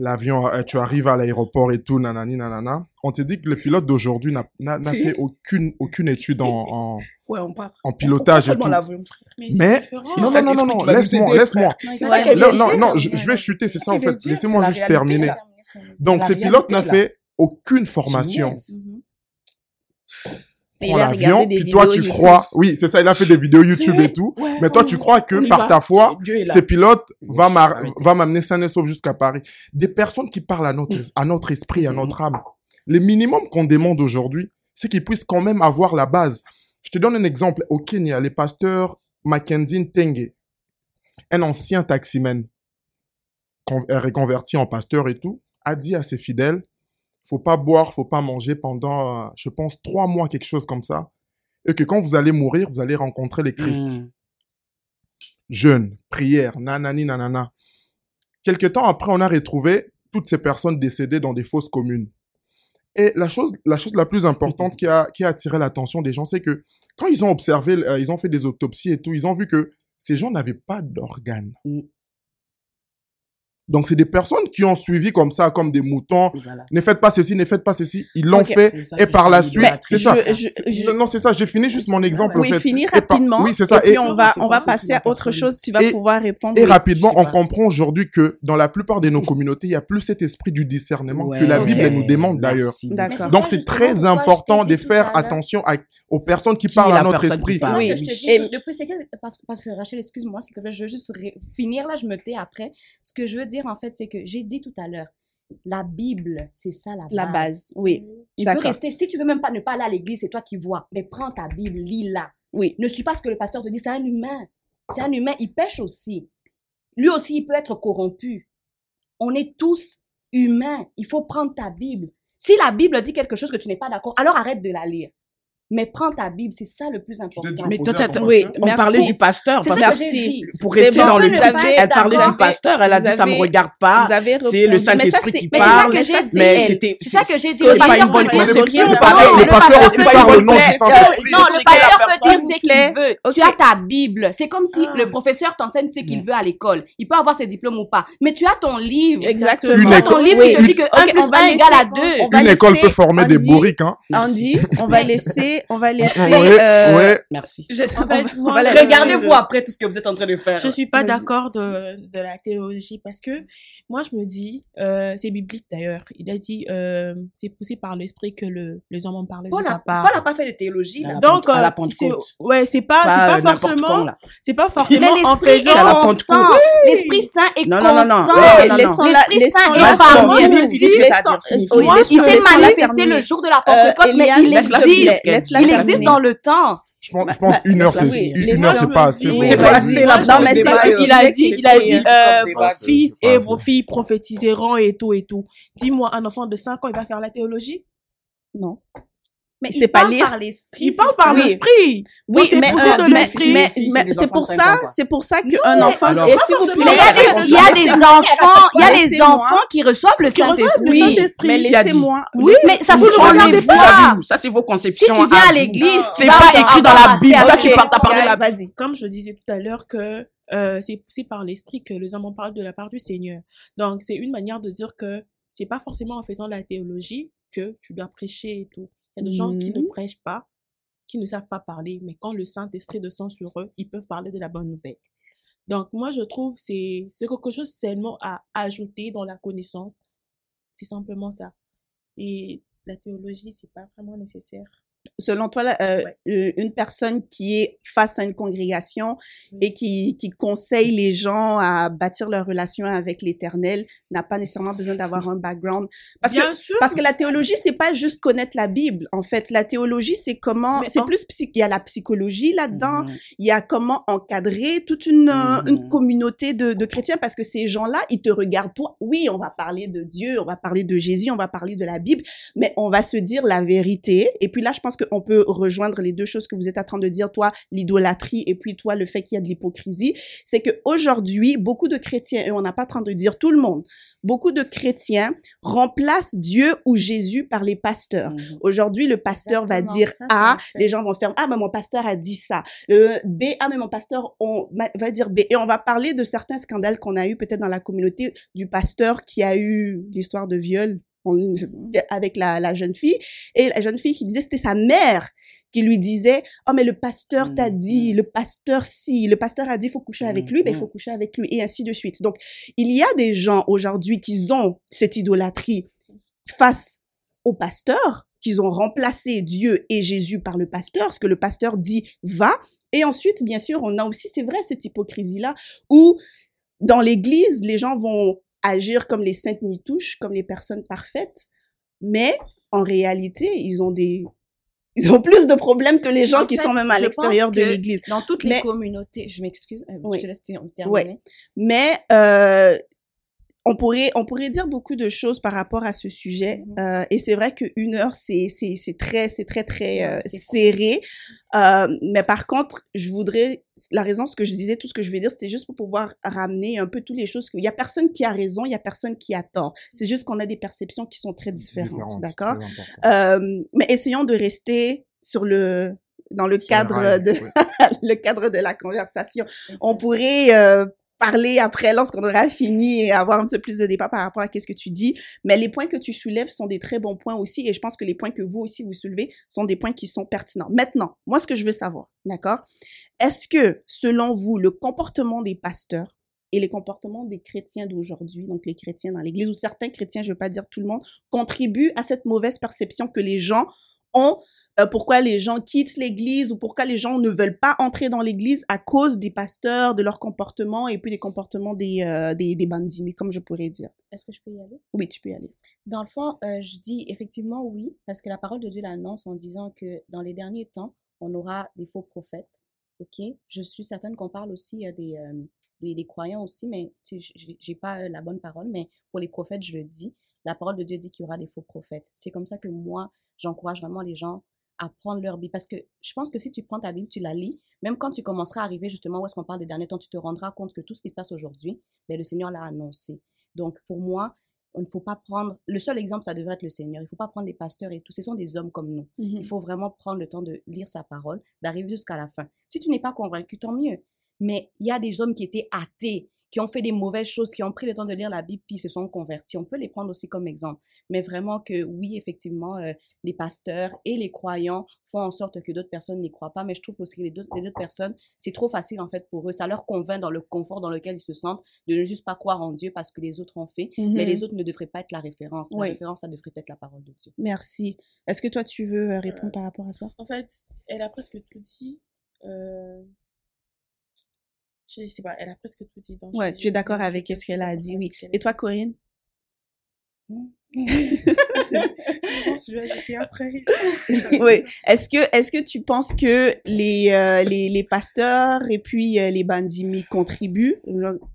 L'avion, euh, tu arrives à l'aéroport et tout, nanani, nanana. On te dit que le pilote d'aujourd'hui n'a n'a- n'a fait aucune, aucune étude en, en, Ouais, on part. en pilotage et tout. Mais, Non, non, non, non, laisse-moi, laisse-moi. Non, Non, non, je, vais chuter, c'est ça en fait. Laissez-moi juste terminer. Donc, ce pilote n'a fait aucune formation. Regardé l'avion, puis toi, tu YouTube. crois, oui, c'est ça, il a fait des vidéos YouTube et tout. Ouais, Mais toi, tu crois que par va. ta foi, ces pilotes va m'amener sain et sauf jusqu'à Paris. Des personnes qui parlent à notre, à notre esprit, à notre âme. Le minimum qu'on demande aujourd'hui, c'est qu'ils puissent quand même avoir la base. Je te donne un exemple. Au Kenya, les pasteurs Mackenzie Tenge, un ancien euh, reconverti en pasteur et tout, a dit à ses fidèles, faut pas boire, faut pas manger pendant, euh, je pense, trois mois, quelque chose comme ça. Et que quand vous allez mourir, vous allez rencontrer les Christ. Mm. Jeûne, prière, nanani, nanana. Quelque temps après, on a retrouvé toutes ces personnes décédées dans des fosses communes. Et la chose, la chose la plus importante qui a, qui a attiré l'attention des gens, c'est que quand ils ont observé, euh, ils ont fait des autopsies et tout, ils ont vu que ces gens n'avaient pas d'organes. Mm. Donc, c'est des personnes qui ont suivi comme ça, comme des moutons. Voilà. Ne faites pas ceci, ne faites pas ceci. Ils l'ont fait. Et par la suite, c'est ça. Je- je- je- Non, c'est ça. J'ai fini juste mon exemple. Oui, en fait. par- rapidement. Oui, c'est ça. Et puis on va, on va passer à autre chose. Tu vas Et- pouvoir répondre. et rapidement, on comprend aujourd'hui que dans la plupart de nos communautés, il n'y a plus cet esprit du discernement que la Bible nous demande d'ailleurs. Donc, c'est très important de faire attention à- aux personnes qui Qui parlent à notre esprit. Oui. parce, que Rachel, excuse-moi, s'il te plaît, je veux juste finir là, je me tais après. Ce que je veux dire, en fait, c'est que j'ai dit tout à l'heure, la Bible, c'est ça la base. La base. Oui. Tu peux rester, si tu veux même pas ne pas aller à l'église, c'est toi qui vois. Mais prends ta Bible, lis-la. Oui. Ne suis pas ce que le pasteur te dit, c'est un humain. C'est un humain, il pêche aussi. Lui aussi, il peut être corrompu. On est tous humains. Il faut prendre ta Bible. Si la Bible dit quelque chose que tu n'es pas d'accord, alors arrête de la lire. Mais prends ta Bible, c'est ça le plus important. Mais toi, Oui, on merci. parlait du pasteur. C'est parce ça que j'ai dit. pour rester bon, dans le pas elle parlait du pasteur, elle a dit ça me avez- regarde pas. Vous avez C'est le Saint-Esprit c'est- qui mais parle. c'est ça que j'ai dit. Mais c'était C'est ça que j'ai dit. c'est Le pas pasteur une bonne qu'il le pasteur- Non, aussi parle au nom du plaît. Saint-Esprit. Non, le pasteur peut dire ce qu'il veut. Tu as ta Bible. C'est comme si Ah. le professeur t'enseigne ce qu'il Mm. veut à l'école. Il peut avoir ses diplômes ou pas. Mais tu as ton livre. Exactement. Ton livre Oui. qui te dit que Ok, 1 plus on va 1 égale à laisser- 2. on va Une école peut former des Andy- bourriques, hein. Andy, on va laisser, on va laisser. Ouais, euh, ouais. Merci. Je, en fait, moi, Regardez-vous après tout ce que vous êtes en train de faire. Je suis pas d'accord de, de la théologie parce que moi je me dis, euh, c'est biblique d'ailleurs. Il a dit, euh, c'est poussé par l'esprit que le, les hommes ont parlé Paul de sa n'a part. Paul n'a pas fait de théologie. Là. Donc, Pente- à la euh, c'est, Pentecôte. ouais, c'est pas, Pas, c'est euh, pas n'importe forcément, c'est pas Mais forcément en constant. L'Esprit Saint est Non, non, non, non. constant. Non, non. L'Esprit Saint est parmi. Il s'est manifesté le jour de la Euh, Pentecôte, mais Eliane, il existe. Laisse-la Il existe dans le temps. Je pense, je pense une heure, c'est, oui, une heure, c'est pas assez. C'est pas assez, là, Moi, pour je ce qu'il a dit, il a dit, euh, C'est vos fils c'est et vos filles prophétiseront et tout et tout. Dis-moi, un enfant de 5 ans, il va faire la théologie? Non. Mais C'est il pas parle lire. par l'Esprit. Il parle par l'esprit. Oui, mais, euh, mais, l'esprit. mais, Si, mais c'est pour ça, c'est pour ça qu'un enfant, et pas vous plaît, il y a des, il y a des laissez-moi- enfants, il y a des enfants qui reçoivent le Saint-Esprit. Mais Qui a dit laissez-moi, Oui, mais ça Vous se regardez pas. pas. Ça, c'est vos Si conceptions. tu viens à l'église, C'est pas écrit dans la Bible. à Toi, ce- tu parles, t'as parlé la vas-y. Comme je disais tout à l'heure que euh, c'est poussé par l'esprit que les hommes en parlent de la part du Seigneur. Donc, c'est une manière de dire que c'est pas forcément en faisant la théologie que tu dois prêcher et tout. Il y a des gens qui ne Mhm. prêchent pas, qui ne savent pas parler, mais quand le Saint-Esprit descend sur eux, ils peuvent parler de la bonne nouvelle. Donc, moi, je trouve que c'est c'est quelque chose seulement à ajouter dans la connaissance. C'est simplement ça. Et la théologie, c'est pas vraiment nécessaire. Selon toi, là, euh, Ouais. une personne qui est face à une congrégation et qui, qui conseille les gens à bâtir leur relation avec l'Éternel n'a pas nécessairement besoin d'avoir un background. Parce que Bien sûr. Parce que la théologie, c'est pas juste connaître la Bible. En fait, la théologie, c'est comment, c'est plus il y a la psychologie là-dedans. Mhm. Il y a comment encadrer toute une, une communauté de, de chrétiens parce que ces gens-là, ils te regardent toi. Oui, on va parler de Dieu, on va parler de Jésus, on va parler de la Bible, mais on va se dire la vérité. Et puis là, je pense qu'on peut rejoindre les deux choses que vous êtes en train de dire, toi, l'idolâtrie et puis toi, le fait qu'il y a de l'hypocrisie. C'est que aujourd'hui, beaucoup de chrétiens, et on n'a pas en train de dire tout le monde, beaucoup de chrétiens remplacent Dieu ou Jésus par les pasteurs. Mhm. Aujourd'hui, le pasteur va dire Ça, A, les gens vont faire Ah, mais mon pasteur a dit ça. Le B, Ah, mais mon pasteur on, va dire B. Et on va parler de certains scandales qu'on a eu peut-être dans la communauté du pasteur qui a eu l'histoire de viol avec la, la jeune fille. Et la jeune fille qui disait c'était sa mère qui lui disait Oh, mais le pasteur t'a Mhm. dit, le pasteur si, le pasteur a dit faut coucher avec lui, ben il faut Mhm. coucher avec lui, et ainsi de suite. Donc, il y a des gens aujourd'hui qui ont cette idolâtrie face au pasteur, qu'ils ont remplacé Dieu et Jésus par le pasteur, ce que le pasteur dit va. Et ensuite, bien sûr, on a aussi, c'est vrai, cette hypocrisie-là, où dans l'église, les gens vont agir comme les saintes nitouches, comme les personnes parfaites, mais en réalité, ils ont des, ils ont plus de problèmes que les gens En qui fait, sont même à l'extérieur de l'église. Dans toutes les communautés, je m'excuse, euh, Oui. je te laisse ter- terminer. Ouais. Mais euh, on pourrait on pourrait dire beaucoup de choses par rapport à ce sujet Mhm. euh, et c'est vrai que une heure c'est c'est c'est très c'est très très euh, serré euh, mais par contre je voudrais la raison ce que je disais tout ce que je vais dire c'était juste pour pouvoir ramener un peu toutes les choses qu'il y a personne qui a raison il y a personne qui a tort c'est juste qu'on a des perceptions qui sont très différentes, d'accord? euh, mais essayons de rester sur le dans le cadre de oui. le cadre de la conversation. On pourrait euh, parler après lorsqu'on aura fini et avoir un peu plus de débat par rapport à qu'est-ce que tu dis. Mais les points que tu soulèves sont des très bons points aussi et je pense que les points que vous aussi vous soulevez sont des points qui sont pertinents. Maintenant, moi ce que je veux savoir, d'accord? Est-ce que selon vous le comportement des pasteurs et les comportements des chrétiens d'aujourd'hui, donc les chrétiens dans l'église ou certains chrétiens, je veux pas dire tout le monde, contribuent à cette mauvaise perception que les gens ont euh, pourquoi les gens quittent l'église ou pourquoi les gens ne veulent pas entrer dans l'église à cause des pasteurs, de leur comportement et puis des comportements des, euh, des, des bandits, mais comme je pourrais dire. Est-ce que je peux y aller? Oui, tu peux y aller. Dans le fond, euh, je dis effectivement oui, parce que la parole de Dieu l'annonce en disant que dans les derniers temps, on aura des faux prophètes. Ok, je suis certaine qu'on parle aussi euh, des, euh, des, des croyants aussi, mais tu sais, j'ai- pas euh, la bonne parole, mais pour les prophètes, je le dis. La parole de Dieu dit qu'il y aura des faux prophètes. C'est comme ça que moi, j'encourage vraiment les gens à prendre leur Bible. Parce que je pense que si tu prends ta Bible, tu la lis, même quand tu commenceras à arriver justement où est-ce qu'on parle des derniers temps, tu te rendras compte que tout ce qui se passe aujourd'hui, ben, le Seigneur l'a annoncé. Donc, pour moi, on ne faut pas prendre, le seul exemple, ça devrait être le Seigneur. Il ne faut pas prendre les pasteurs et tout. Ce sont des hommes comme nous. Il faut vraiment prendre le temps de lire sa parole, d'arriver jusqu'à la fin. Si tu n'es pas convaincu, tant mieux. Mais il y a des hommes qui étaient athées, qui ont fait des mauvaises choses, qui ont pris le temps de lire la Bible, puis se sont convertis. On peut les prendre aussi comme exemple. Mais vraiment que oui, effectivement, euh, les pasteurs et les croyants font en sorte que d'autres personnes n'y croient pas. Mais je trouve aussi que les autres personnes, c'est trop facile en fait pour eux. Ça leur convainc dans le confort dans lequel ils se sentent de ne juste pas croire en Dieu parce que les autres ont fait. Mais les autres ne devraient pas être la référence. La Oui. référence, ça devrait être la parole de Dieu. Merci. Est-ce que toi, tu veux euh, répondre par rapport à ça? En fait, elle a presque tout dit. Euh... Je sais pas, elle a presque tout dit. donc Ouais, je- tu es d'accord avec ce qu'elle a dit, oui. Et toi, Corinne? Je pense que je vais ajouter après. oui. Est-ce que, est-ce que tu penses que les, euh, les, les pasteurs et puis euh, les bandits contribuent?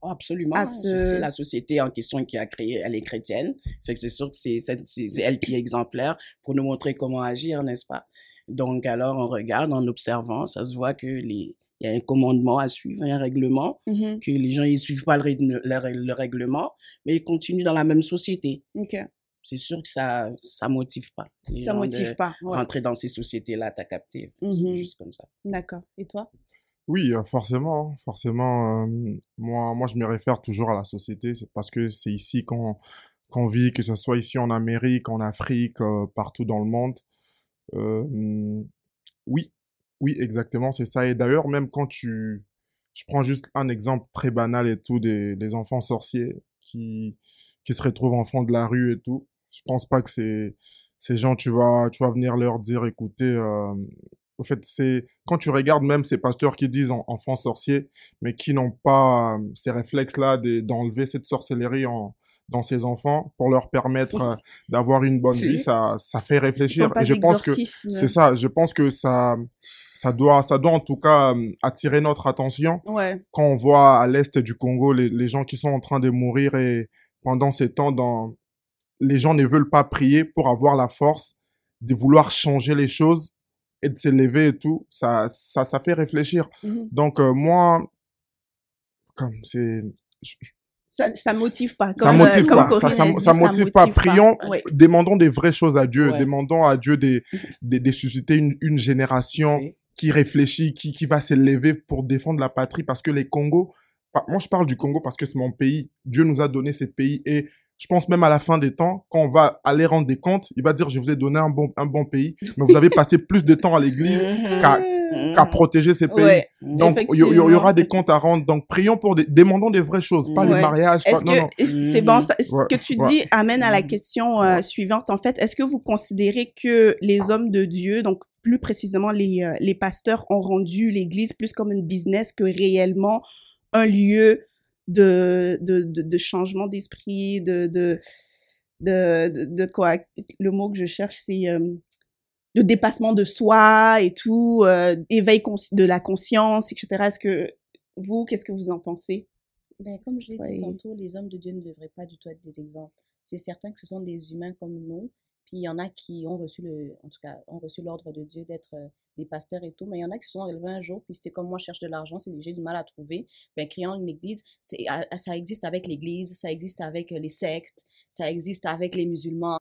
absolument. à ce- C'est la société en question qui a créé, elle est chrétienne. Fait que c'est sûr que c'est c'est c'est elle qui est exemplaire pour nous montrer comment agir, n'est-ce pas? Donc alors on regarde en observant, ça se voit que les il y a un commandement à suivre, un règlement, mhm, que les gens ils suivent pas le, le, règle- le règlement, mais ils continuent dans la même société. Ok. C'est sûr que ça ça motive pas. Les Ça gens motive de pas. ouais. Rentrer dans ces sociétés-là, t'as capté. C'est juste comme ça. D'accord. Et toi? Oui, euh, forcément, hein, forcément. euh, moi, moi, je me réfère toujours à la société, c'est parce que c'est ici qu'on qu'on vit, que ce soit ici en Amérique, en Afrique, euh, partout dans le monde. Euh, mm, oui, oui, exactement, c'est ça. Et d'ailleurs, même quand tu, je prends juste un exemple très banal et tout des, enfants sorciers qui qui se retrouvent enfants de la rue et tout. Je pense pas que c'est ces gens, tu vas, tu vas venir leur dire, écoutez. Euh, au fait, c'est quand tu regardes même ces pasteurs qui disent en- enfants sorciers, mais qui n'ont pas euh, ces réflexes-là de- d'enlever cette sorcellerie en, dans ces enfants pour leur permettre euh, d'avoir une bonne vie, ça, ça fait réfléchir. Et je pense que c'est ça. Je pense que ça, ça doit, ça doit en tout cas euh, attirer notre attention Ouais. quand on voit à l'est du Congo les, les gens qui sont en train de mourir et pendant ces temps, dans, les gens ne veulent pas prier pour avoir la force de vouloir changer les choses et de s'élever et tout. Ça, ça, ça fait réfléchir. Mhm. Donc, euh, moi, comme c'est, je- Ça, ça motive pas. ça Comme, euh, motive pas. Ça, ça, dit, ça motive pas. Prions, Ouais. demandons des vraies choses à Dieu. Ouais. Demandons à Dieu de, de, de susciter une, une génération qui réfléchit, qui, qui va s'élever pour défendre la patrie. Parce que les Congos, moi je parle du Congo parce que c'est mon pays. Dieu nous a donné ces pays et je pense même à la fin des temps, quand on va aller rendre des comptes, il va dire je vous ai donné un bon, un bon pays, mais vous avez passé plus de temps à l'église Mhm. qu'à Mhm. qu'à protéger ces pays. Ouais. Donc il y, aura des comptes à rendre. Donc prions pour des, demandons des vraies choses, pas les Ouais. mariages. Pas, Est-ce non, non. que c'est bon ça- Ce Ouais, que tu ouais. dis amène à la Mhm. question euh, suivante. En fait, est-ce que vous considérez que les hommes de Dieu, donc plus précisément les euh, les pasteurs, ont rendu l'Église plus comme une business que réellement un lieu de de de, de changement d'esprit, de de de, de de quoi? Le mot que je cherche, c'est euh, de dépassement de soi et tout, euh, éveil de la conscience, etc. Est-ce que vous, qu'est-ce que vous en pensez? Ben, Comme je l'ai dit tantôt, les hommes de Dieu ne devraient pas du tout être des exemples. C'est certain que ce sont des humains comme nous, puis il y en a qui ont reçu le, en tout cas, ont reçu l'ordre de Dieu d'être euh, des pasteurs et tout, mais il y en a qui se sont relevés un jour, puis c'était comme moi, je cherche de l'argent, c'est j'ai du mal à trouver. Ben, créant une église, c'est, ah, ça existe avec l'église, ça existe avec euh, les sectes, ça existe avec les musulmans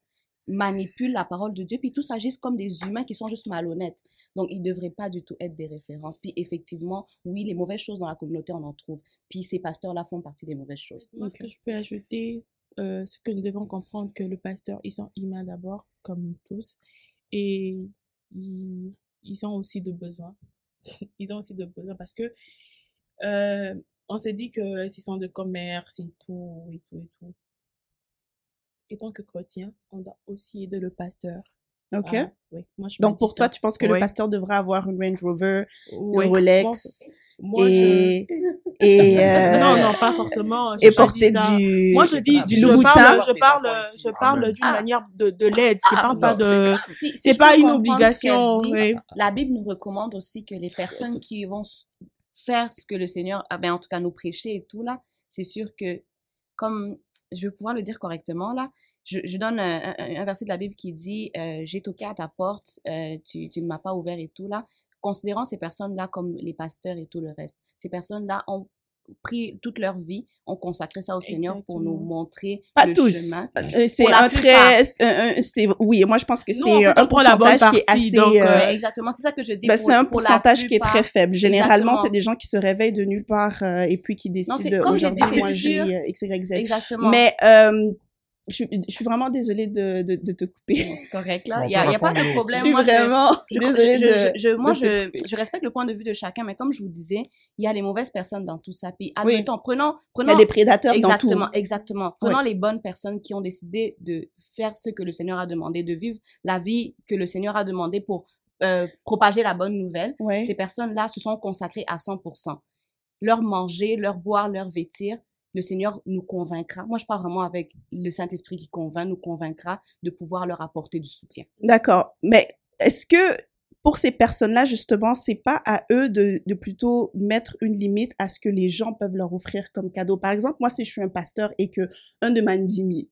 manipulent la parole de Dieu, puis tous agissent comme des humains qui sont juste malhonnêtes. Donc, ils ne devraient pas du tout être des références. Puis, effectivement, oui, les mauvaises choses dans la communauté, on en trouve. Puis, ces pasteurs-là font partie des mauvaises choses. Moi, ce que je peux ajouter, euh, c'est que nous devons comprendre que le pasteur, ils sont humains d'abord, comme nous tous, et ils, ils ont aussi de besoins. ils ont aussi de besoins parce que euh, on s'est dit que s'ils sont de commerce et tout, et tout, et tout étant que chrétien, on doit aussi aider le pasteur. Ok. oui. Moi, je Donc pour toi, tu penses que le pasteur devrait avoir une Range Rover, une Rolex moi, et, je... et euh... non non pas forcément et porter du moi je dis du je parle je parle je parle d'une manière de, de l'aide je ah, parle pas de c'est pas une obligation la Bible nous recommande aussi que les personnes qui vont faire ce que le Seigneur a ben en tout cas nous prêcher et tout là c'est sûr que comme je vais pouvoir le dire correctement là. Je, donne un, verset de la Bible qui dit euh, J'ai toqué à ta porte, euh, tu, ne m'as pas ouvert et tout là. Considérant ces personnes-là comme les pasteurs et tout le reste, ces personnes-là ont pris toute leur vie, ont consacré ça au Seigneur pour nous montrer pas le tous. chemin. Euh, c'est un très, c'est oui, moi je pense que c'est un pourcentage qui est assez. Donc, euh, exactement, c'est ça que je dis. Ben, c'est un pourcentage qui est très faible. Généralement, c'est des gens qui se réveillent de nulle part euh, et puis qui décident aujourd'hui moi j'ai X Y Z. Exactement. Mais euh, je, je, suis vraiment désolée de, de, de te couper. C'est correct, là. Il n'y a, y a pas de problème. Je suis moi, vraiment je, désolée de, je, Moi, je, je respecte le point de vue de chacun, mais comme je vous disais, il y a les mauvaises personnes dans tout ça. Puis, admettons, prenons, prenons... Il y a des prédateurs exactement, dans tout. Exactement, Prenons les bonnes personnes qui ont décidé de faire ce que le Seigneur a demandé, de vivre la vie que le Seigneur a demandé pour euh, propager la bonne nouvelle. Ces personnes-là se sont consacrées à 100%. Leur manger, leur boire, leur vêtir, le Seigneur nous convaincra. Moi, je parle vraiment avec le Saint-Esprit qui convainc, nous convaincra de pouvoir leur apporter du soutien. D'accord. Mais est-ce que pour ces personnes-là, justement, c'est pas à eux de, de plutôt mettre une limite à ce que les gens peuvent leur offrir comme cadeau? Par exemple, moi, si je suis un pasteur et que un de mes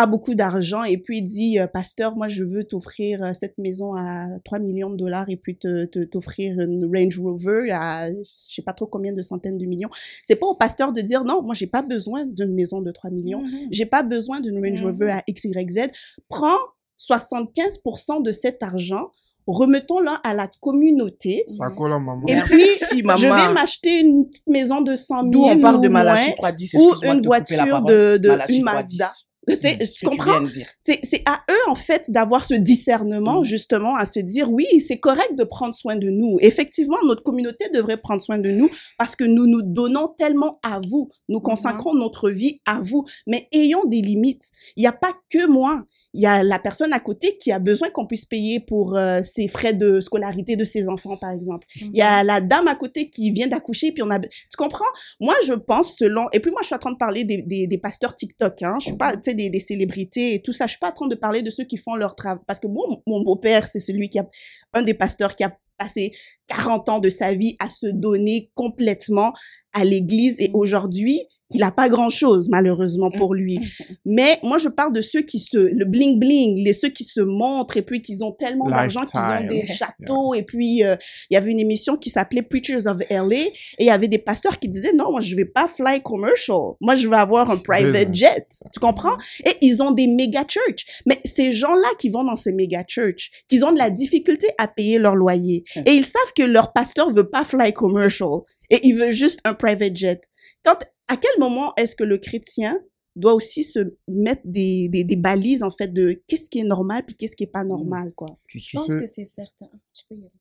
a beaucoup d'argent et puis il dit euh, pasteur moi je veux t'offrir euh, cette maison à 3 millions de dollars et puis te t'offrir une Range Rover à je sais pas trop combien de centaines de millions c'est pas au pasteur de dire non moi j'ai pas besoin d'une maison de 3 millions mm-hmm. j'ai pas besoin d'une Range Rover mm-hmm. à XYZ prends 75% de cet argent remettons-la à la communauté. Ça colle, maman. Et puis, je vais m'acheter une petite maison de 100 000 D'où on parle de Malachi 310, ou une voiture de, de une Mazda. Tu comprends C'est à eux en fait d'avoir ce discernement mm. justement à se dire oui c'est correct de prendre soin de nous. Effectivement notre communauté devrait prendre soin de nous parce que nous nous donnons tellement à vous, nous mm-hmm. consacrons notre vie à vous, mais ayons des limites. Il n'y a pas que moi il y a la personne à côté qui a besoin qu'on puisse payer pour euh, ses frais de scolarité de ses enfants, par exemple. Il y a la dame à côté qui vient d'accoucher, puis on a... Tu comprends? Moi, je pense selon... Et puis moi, je suis en train de parler des, des, des pasteurs TikTok, hein. Je suis pas, tu sais, des, des célébrités et tout ça. Je suis pas en train de parler de ceux qui font leur travail. Parce que bon, mon beau-père, c'est celui qui a... Un des pasteurs qui a passé 40 ans de sa vie à se donner complètement à l'église. Et mhm. aujourd'hui, il a pas grand chose malheureusement pour lui. Mais moi je parle de ceux qui se le bling bling, les ceux qui se montrent et puis qui ont tellement d'argent qu'ils ont des châteaux et puis euh, il y avait une émission qui s'appelait Preachers of LA et il y avait des pasteurs qui disaient non, moi je vais pas fly commercial. Moi je veux avoir un private jet. Tu comprends? Et ils ont des méga church. Mais ces gens-là qui vont dans ces méga church, qui ont de la difficulté à payer leur loyer et ils savent que leur pasteur veut pas fly commercial et il veut juste un private jet. Quand à quel moment est-ce que le chrétien doit aussi se mettre des, des, des balises, en fait, de qu'est-ce qui est normal puis qu'est-ce qui est pas mmh. normal, quoi? Tu, je pense que c'est certain. Tu peux y aller.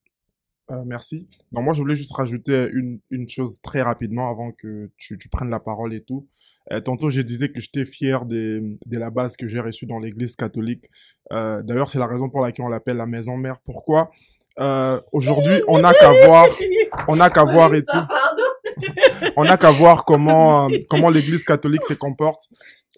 Euh, merci. Non, moi, je voulais juste rajouter une, une chose très rapidement avant que tu, tu prennes la parole et tout. Euh, tantôt, je disais que j'étais fier des, de la base que j'ai reçue dans l'église catholique. Euh, D'ailleurs, c'est la raison pour laquelle on l'appelle la maison mère. Pourquoi? Euh, Aujourd'hui, on n'a qu'à voir, on n'a qu'à voir et tout on n'a qu'à voir comment euh, comment l'Église catholique se comporte.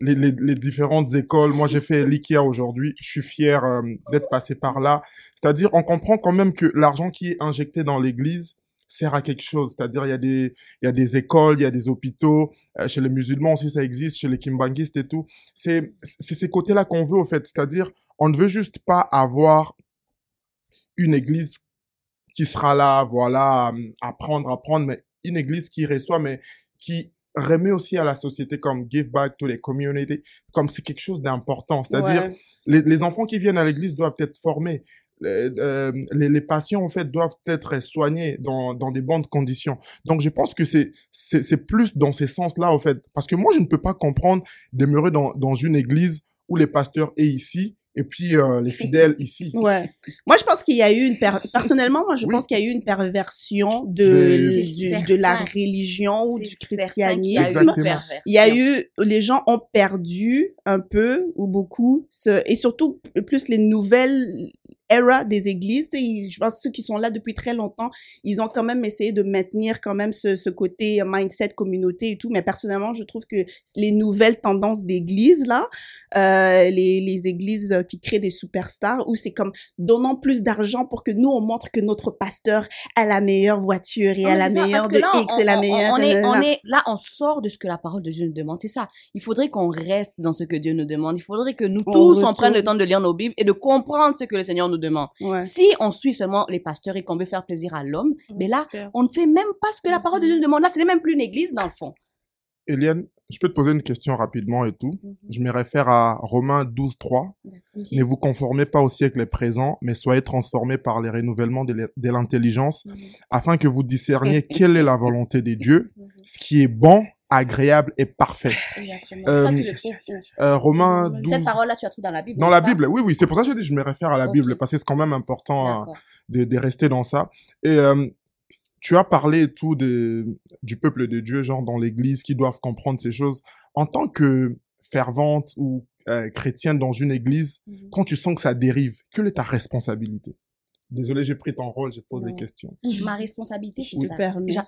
les, les, les différentes écoles. Moi, j'ai fait l'IKEA aujourd'hui. Je suis fier euh, d'être passé par là. C'est-à-dire, on comprend quand même que l'argent qui est injecté dans l'église sert à quelque chose. C'est-à-dire, il y a des, il y a des écoles, il y a des hôpitaux. euh, chez les musulmans aussi, ça existe. Chez les kimbanguistes et tout. C'est, c'est ces côtés-là qu'on veut, au fait. C'est-à-dire, on ne veut juste pas avoir une église qui sera là, voilà, à prendre, à prendre, mais une église qui reçoit, mais qui remet aussi à la société comme give back to the community, comme c'est quelque chose d'important. C'est-à-dire, Ouais. les, les enfants qui viennent à l'église doivent être formés. Les, euh, les, les patients, en fait, doivent être soignés dans, dans des bonnes conditions. Donc, je pense que c'est plus dans ces sens-là, en fait. Parce que moi, je ne peux pas comprendre demeurer dans, dans une église où les pasteurs est ici et puis euh, les fidèles ici. Ouais. Moi, je pense qu'il y a eu une per... personnellement, moi, je Oui. pense qu'il y a eu une perversion de De- du- de la religion ou du y christianisme. perversion. Il y a eu, les gens ont perdu un peu ou beaucoup, ce, et surtout plus les nouvelles era des églises. Je pense que ceux qui sont là depuis très longtemps, ils ont quand même essayé de maintenir quand même ce, ce côté mindset communauté et tout. Mais personnellement, je trouve que les nouvelles tendances d'églises là, euh, les, les églises euh, qui créent des superstars, où c'est comme donnons plus d'argent pour que nous on montre que notre pasteur a la meilleure voiture et a la meilleure de là, X on- et la meilleure. On est, on est, là, on sort de ce que la parole de Dieu nous demande. C'est ça. Il faudrait qu'on reste dans ce que Dieu nous demande. Il faudrait que nous tous, on prenne le temps de lire nos Bibles et de comprendre ce que le Seigneur nous demande. Ouais. Si on suit seulement les pasteurs et qu'on veut faire plaisir à l'homme, mais là, Super. on ne fait même pas ce que la parole de Dieu demande. Là, ce n'est même plus une église, dans le fond. Eliane, je peux te poser une question rapidement et tout. Je me réfère à Romains 12, 3. Ne vous conformez pas au siècle présent, mais soyez transformés par les renouvellements de l'intelligence, afin que vous discerniez quelle est la volonté de Dieu, ce qui est bon, agréable et parfait. Euh? Euh, Romains 12. Cette parole-là, tu la trouves dans la Bible. Dans la? Bible, oui, oui, c'est pour ça que je dis, je me réfère à la. Bible, parce que c'est quand même important D'accord. de, de rester dans ça. Et euh, tu as parlé et tout de, du peuple de Dieu, genre dans l'église, qui doivent comprendre ces choses. En tant que fervente ou euh, chrétienne dans une église, Mhm. quand tu sens que ça dérive, quelle est ta responsabilité? Désolé, j'ai pris ton rôle, j'ai posé des questions. Ma responsabilité, c'est Oui. ça.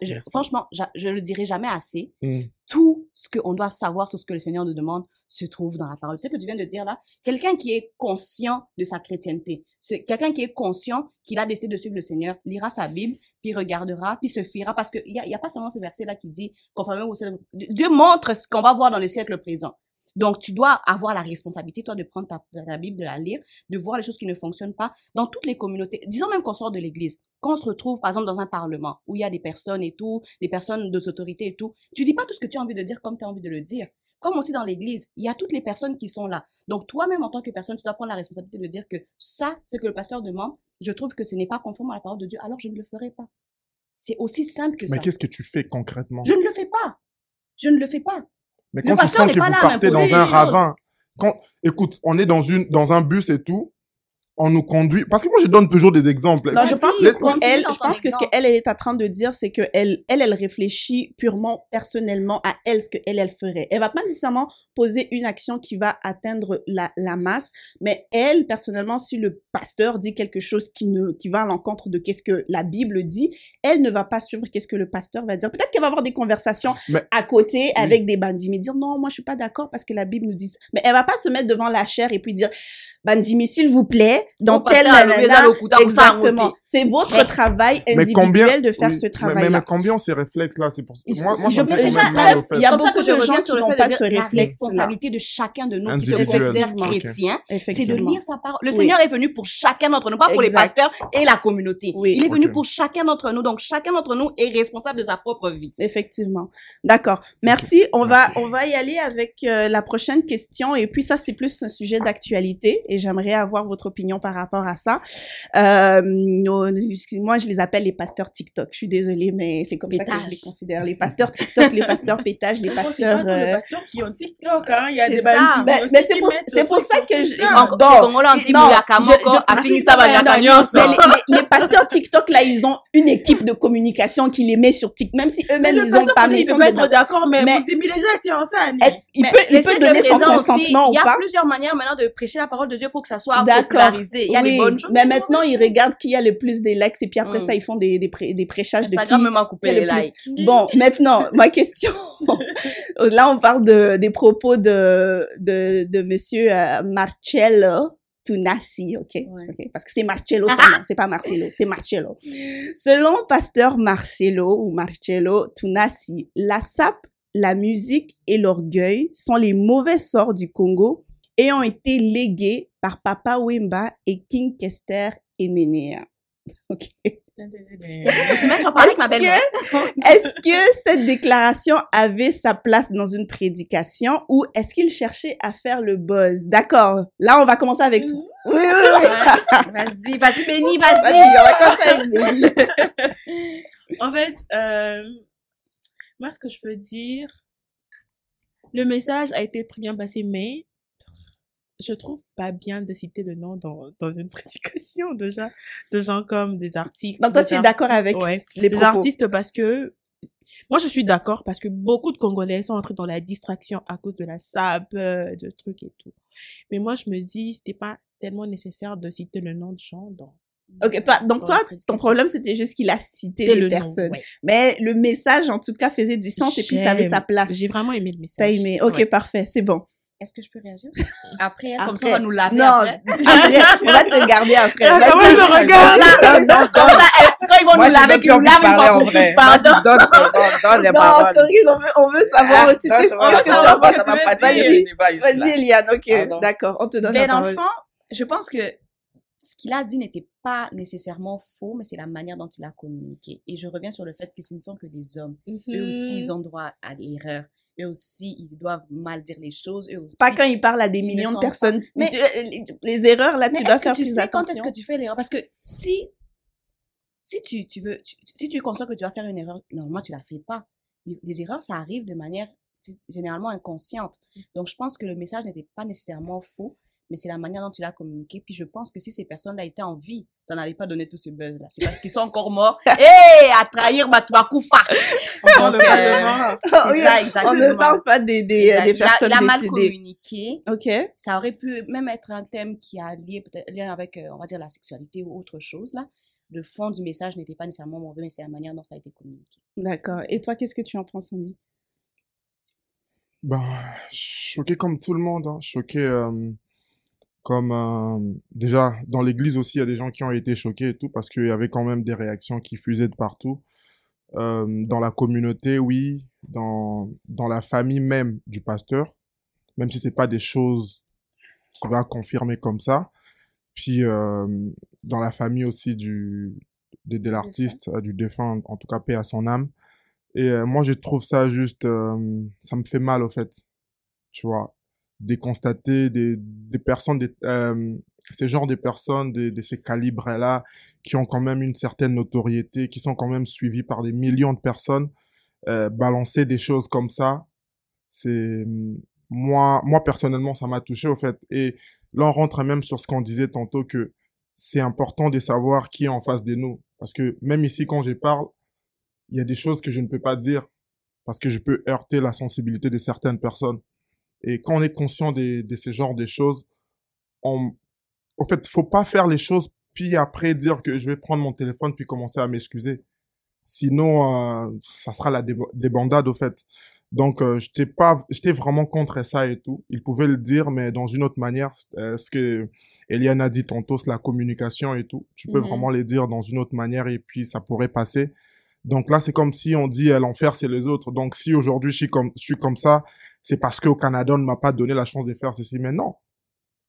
Je- Merci. franchement, j'a- je le dirai jamais assez. Mm. Tout ce qu'on doit savoir sur ce que le Seigneur nous demande se trouve dans la parole. Tu sais que tu viens de dire là, quelqu'un qui est conscient de sa chrétienté, quelqu'un qui est conscient qu'il a décidé de suivre le Seigneur, lira sa Bible, puis regardera, puis se fiera, parce qu'il y a, il y a pas seulement ce verset là qui dit, conformément au ciel- Dieu montre ce qu'on va voir dans le siècle présent. Donc, tu dois avoir la responsabilité, toi, de prendre ta, ta Bible, de la lire, de voir les choses qui ne fonctionnent pas dans toutes les communautés. Disons même qu'on sort de l'église. Quand on se retrouve, par exemple, dans un parlement où il y a des personnes et tout, des personnes de autorité et tout, tu dis pas tout ce que tu as envie de dire comme tu as envie de le dire. Comme aussi dans l'église, il y a toutes les personnes qui sont là. Donc, toi-même, en tant que personne, tu dois prendre la responsabilité de dire que ça, ce que le pasteur demande, je trouve que ce n'est pas conforme à la parole de Dieu, alors je ne le ferai pas. C'est aussi simple que Mais ça. qu'est-ce que tu fais concrètement? Je ne le fais pas. Je ne le fais pas. Mais Le quand tu sens que vous partez dans un ravin, quand, écoute, on est dans une, dans un bus et tout, on nous conduit, parce que moi je donne toujours des exemples. Non, je pense que elle, je pense que ce qu'elle elle est en train de dire, c'est que elle, elle, elle réfléchit purement personnellement à elle ce que elle, elle ferait. Elle va pas nécessairement poser une action qui va atteindre la, la masse, mais elle, personnellement, si le pasteur dit quelque chose qui ne, qui va à l'encontre de qu'est-ce que la Bible dit, elle ne va pas suivre qu'est-ce que le pasteur va dire. Peut-être qu'elle va avoir des conversations Mais- à côté avec des bandits, mais dire non, moi je suis pas d'accord parce que la Bible nous dit. ça. Mais elle va pas se mettre devant la chair et puis dire bandimi s'il vous plaît dans Ton tel pasteur a levé nanana, ça, le couteau, vous a exactement. C'est votre travail individuel combien, de faire oui, ce travail-là. Mais, mais combien ces réflexes-là, c'est pour Moi, moi, je pense que ça, il y a beaucoup de gens sur qui le n'ont fait pas ce la réflexe-là. responsabilité de chacun de nous qui se considère chrétien, c'est de lire sa parole. Le. Seigneur est venu pour chacun d'entre nous, pas pour les pasteurs et la communauté. Il est venu pour chacun d'entre nous. Donc, chacun d'entre nous est responsable de sa propre vie. Effectivement. D'accord. Merci. On va on va y aller avec euh, la prochaine question et puis ça c'est plus un sujet d'actualité et j'aimerais avoir votre opinion par rapport à ça. Euh, nos- moi je les appelle les pasteurs TikTok. Je suis désolée mais c'est comme ça que je les considère les pasteurs TikTok, les pasteurs pétage, les C'est pas pasteurs les euh, pasteurs qui ont TikTok, hein. Il y a C'est des ça. bandits Mais- mais c'est pour- c'est ça que je- En- Congolais, on dit Afini Sabanyakanyos. Mais les, pasteurs TikTok là, ils ont une équipe de communication qui les met sur TikTok, même si Mais eux-mêmes ils ont pas mis ils pas dedans. être d'accord, mais, Mais- vous gens, tiens, ça, Annie. Est- Il Mais peut, il peut donner son présent aussi, consentement Il y ou a pas. plusieurs manières maintenant de prêcher la parole de Dieu pour que ça soit D'accord. Popularisé. Il y a oui, des bonnes choses. mais maintenant, ils regardent qui a le plus des likes et puis après Mm. ça, ils font des, des, pré- des prêchages de qui, Instagram coupé les plus. likes. Bon, maintenant, ma question Là, on parle de, des propos de, de, de monsieur euh, Marcello Tunasi, ok? Ok. Parce que c'est Marcello seulement, c'est pas Marcelo, c'est Marcello. Selon pasteur Marcelo ou Marcello Tunasi, la sape, la musique et l'orgueil sont les mauvais sorts du Congo et ont été légués par Papa Wemba et King Kester Emenea. Ok. Ma belle-mère. Est-ce que cette déclaration avait sa place dans une prédication ou est-ce qu'il cherchait à faire le buzz? D'accord. Là, on va commencer avec toi. Oui, oui, oui. Vas-y, vas-y, Béni, Vas-y, vas-y. on va commencer avec Béni. En fait, euh, moi, ce que je peux dire, le message a été très bien passé, mais je trouve pas bien de citer le nom dans, dans une prédication déjà de gens comme des artistes. Donc, toi, tu es d'accord avec Ouais. les artistes parce que moi je suis d'accord parce que beaucoup de Congolais sont entrés dans la distraction à cause de la SAP, euh, de trucs et tout. Mais moi je me dis c'était pas tellement nécessaire de citer le nom de gens dans. Ok, toi, donc toi, ton problème, c'était juste qu'il a cité les le nom, personnes. ouais. Mais le message, en tout cas, faisait du sens et puis ça avait sa place. J'ai vraiment aimé le message. T'as aimé? Ok, Ouais. parfait, c'est bon. Est-ce que je peux réagir? Après, elle, comme ça, on va nous laver Non, après. après, on va te garder après. Comment elle me regarde ça, elle- quand ils vont Moi, nous laver, qu'ils nous lavent pour vrai. toutes, pardon. Donne, donne, donne les Non, paroles. Corinne, on veut, on veut savoir Ah, aussi non, tes ça va, explications. ça va, fatiguer ce débat ici, là. Vas-y, Eliane, ok, d'accord, on te donne Mais la dans parole. le fond, je pense que ce qu'il a dit n'était pas nécessairement faux, mais c'est la manière dont il a communiqué. Et je reviens sur le fait que ce ne sont que des hommes. Eux aussi, ils ont droit à l'erreur. Eux aussi, ils doivent mal dire les choses. Eux aussi. Pas quand il parle à des Ils millions de personnes. pas- Mais- Tu- euh, les, les erreurs, là, Mais tu dois que faire tu plus sais quand est-ce que tu fais l'erreur? Parce que si, si tu, tu veux, tu- si tu conscient que tu vas faire une erreur, normalement, tu la fais pas. Les, les erreurs, ça arrive de manière généralement inconsciente. Donc, je pense que le message n'était pas nécessairement faux, mais c'est la manière dont tu l'as communiqué. Puis, je pense que si ces personnes-là étaient en vie, ça n'allait pas donner tout ce buzz-là. C'est parce qu'ils sont encore morts. Hé, à trahir Matouakoufa Dans le Donc, euh, Parlement. C'est Oui, ça, On exactement. ne parle pas des, des, Exact. des Il a- personnes il a mal décédées. communiqué. Ok. Ça aurait pu même être un thème qui a lié peut-être lien avec, euh, on va dire, la sexualité ou autre chose là. Le fond du message n'était pas nécessairement mauvais, mais c'est la manière dont ça a été communiqué. D'accord. Et toi, qu'est-ce que tu en penses, Sandy Ben, choqué comme tout le monde, hein. choqué euh, comme euh, déjà dans l'église aussi, il y a des gens qui ont été choqués et tout parce qu'il y avait quand même des réactions qui fusaient de partout. Euh, dans la communauté, oui, dans dans la famille même du pasteur, même si c'est pas des choses qui va confirmer comme ça. Puis euh, dans la famille aussi du de, de l'artiste, euh, du défunt, en tout cas paix à son âme. Et euh, moi, je trouve ça juste, euh, ça me fait mal au fait, tu vois, de constater des, des personnes, des, euh, ces genres de personnes de, de ces calibres-là, qui ont quand même une certaine notoriété, qui sont quand même suivis par des millions de personnes, euh, balancer des choses comme ça, c'est moi, moi personnellement, ça m'a touché au fait. Et là, on rentre même sur ce qu'on disait tantôt que c'est important de savoir qui est en face de nous, parce que même ici, quand je parle il y a des choses que je ne peux pas dire parce que je peux heurter la sensibilité de certaines personnes. Et quand on est conscient de, de ce genre de choses, on, au fait, faut pas faire les choses puis après dire que je vais prendre mon téléphone puis commencer à m'excuser. Sinon, euh, ça sera la déba- débandade au fait. Donc, euh, j'étais pas, j'étais vraiment contre ça et tout. Il pouvait le dire, mais dans une autre manière. Euh, ce que Eliane a dit tantôt, c'est la communication et tout. Tu peux Mhm. vraiment les dire dans une autre manière et puis ça pourrait passer. Donc là, c'est comme si on dit euh, l'enfer, c'est les autres. Donc si aujourd'hui je suis comme, je suis comme ça, c'est parce qu'au Canada, on ne m'a pas donné la chance de faire ceci. Mais non.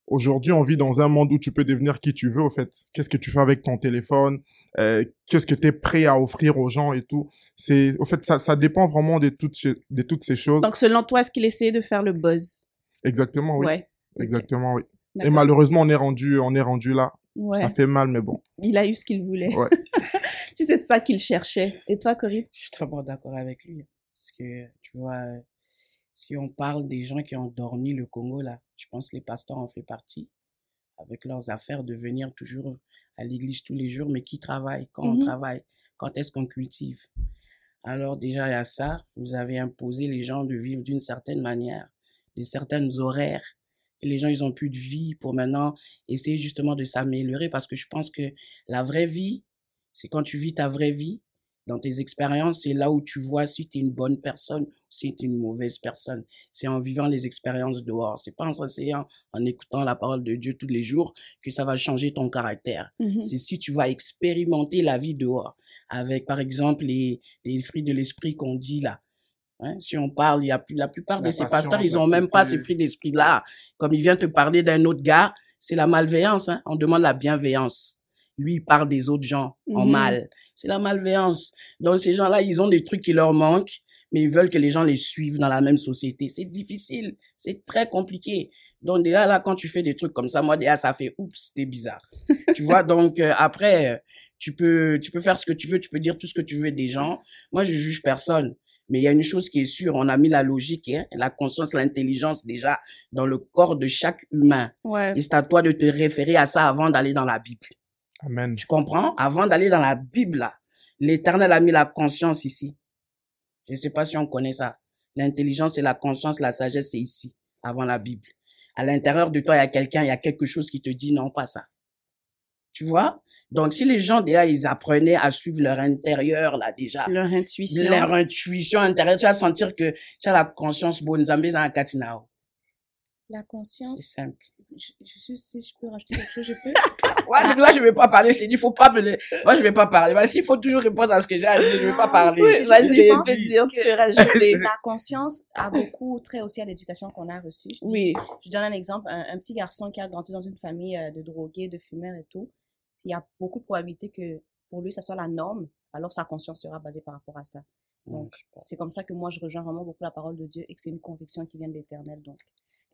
Aujourd'hui, on vit dans un monde où tu peux devenir qui tu veux, au fait. Qu'est-ce que tu fais avec ton téléphone? Euh, Qu'est-ce que tu es prêt à offrir aux gens et tout? C'est, au fait, ça, ça dépend vraiment de toutes, ces- de toutes ces choses. Donc, selon toi, est-ce qu'il essayait de faire le buzz? Exactement, oui. Ouais. Exactement, oui. Et malheureusement, on est rendu, on est rendu là. Ouais. Ça fait mal, mais bon. Il a eu ce qu'il voulait. Ouais. tu sais, c'est ça qu'il cherchait. Et toi, Corinne? Je suis très bon d'accord avec lui. Parce que, tu vois, euh, si on parle des gens qui ont dormi le Congo, là, je pense que les pasteurs en fait partie. Avec leurs affaires de venir toujours à l'église tous les jours, mais qui travaille Quand on travaille Quand est-ce qu'on cultive? Alors, déjà, il y a ça. Vous avez imposé les gens de vivre d'une certaine manière, de certaines horaires. Et les gens, ils ont plus de vie pour maintenant essayer justement de s'améliorer parce que je pense que la vraie vie, c'est quand tu vis ta vraie vie, Dans tes expériences, c'est là où tu vois si tu es une bonne personne, si tu es une mauvaise personne. C'est en vivant les expériences dehors. C'est pas en s'asseyant, en écoutant la parole de Dieu tous les jours que ça va changer ton caractère. Mhm. C'est si tu vas expérimenter la vie dehors. Avec, par exemple, les, les fruits de l'esprit qu'on dit là. Hein, si on parle, il y a plus, la plupart La de ces pasteurs, ils ont même pas ces fruits d'esprit-là. Comme il vient te parler d'un autre gars, c'est la malveillance. Hein. On demande la bienveillance. Lui, il parle des autres gens en Mhm. mal. C'est la malveillance. Donc, ces gens-là, ils ont des trucs qui leur manquent, mais ils veulent que les gens les suivent dans la même société. C'est difficile. C'est très compliqué. Donc, déjà, là, quand tu fais des trucs comme ça, moi, déjà, ça fait, oups, c'était bizarre. tu vois, donc, euh, après, tu peux, tu peux faire ce que tu veux, tu peux dire tout ce que tu veux des gens. Moi, je juge personne. Mais il y a une chose qui est sûre, on a mis la logique, hein, la conscience, l'intelligence déjà dans le corps de chaque humain. Ouais. Et c'est à toi de te référer à ça avant d'aller dans la Bible. Amen. Tu comprends? Avant d'aller dans la Bible, là, l'éternel a mis la conscience ici. Je ne sais pas si on connaît ça. L'intelligence et la conscience, la sagesse, c'est ici, avant la Bible. À l'intérieur de toi, il y a quelqu'un, il y a quelque chose qui te dit non, pas ça. Tu vois? Donc, si les gens, déjà, ils apprenaient à suivre leur intérieur, là, déjà, Leur intuition. leur intuition intérieure, tu vas sentir que tu as la conscience bonne, la katinao. La C'est conscience, simple. Je, je, si je peux rajouter quelque chose, je peux. Ouais, c'est que je vais pas parler. Je t'ai dit, faut pas me le... Moi, je vais pas parler. Bah, s'il faut toujours répondre à ce que j'ai à dire, je vais pas parler. Oui, vas-y, tu peux dire, tu peux rajouter. La conscience a beaucoup trait aussi à l'éducation qu'on a reçue. Je dis- Oui. Je donne un exemple. Un, un petit garçon qui a grandi dans une famille euh, de drogués, de fumeurs et tout, il y a beaucoup de probabilités que pour lui, ça soit la norme, alors sa conscience sera basée par rapport à ça. Donc, c'est comme ça que moi, je rejoins vraiment beaucoup la parole de Dieu et que c'est une conviction qui vient de l'éternel. Donc,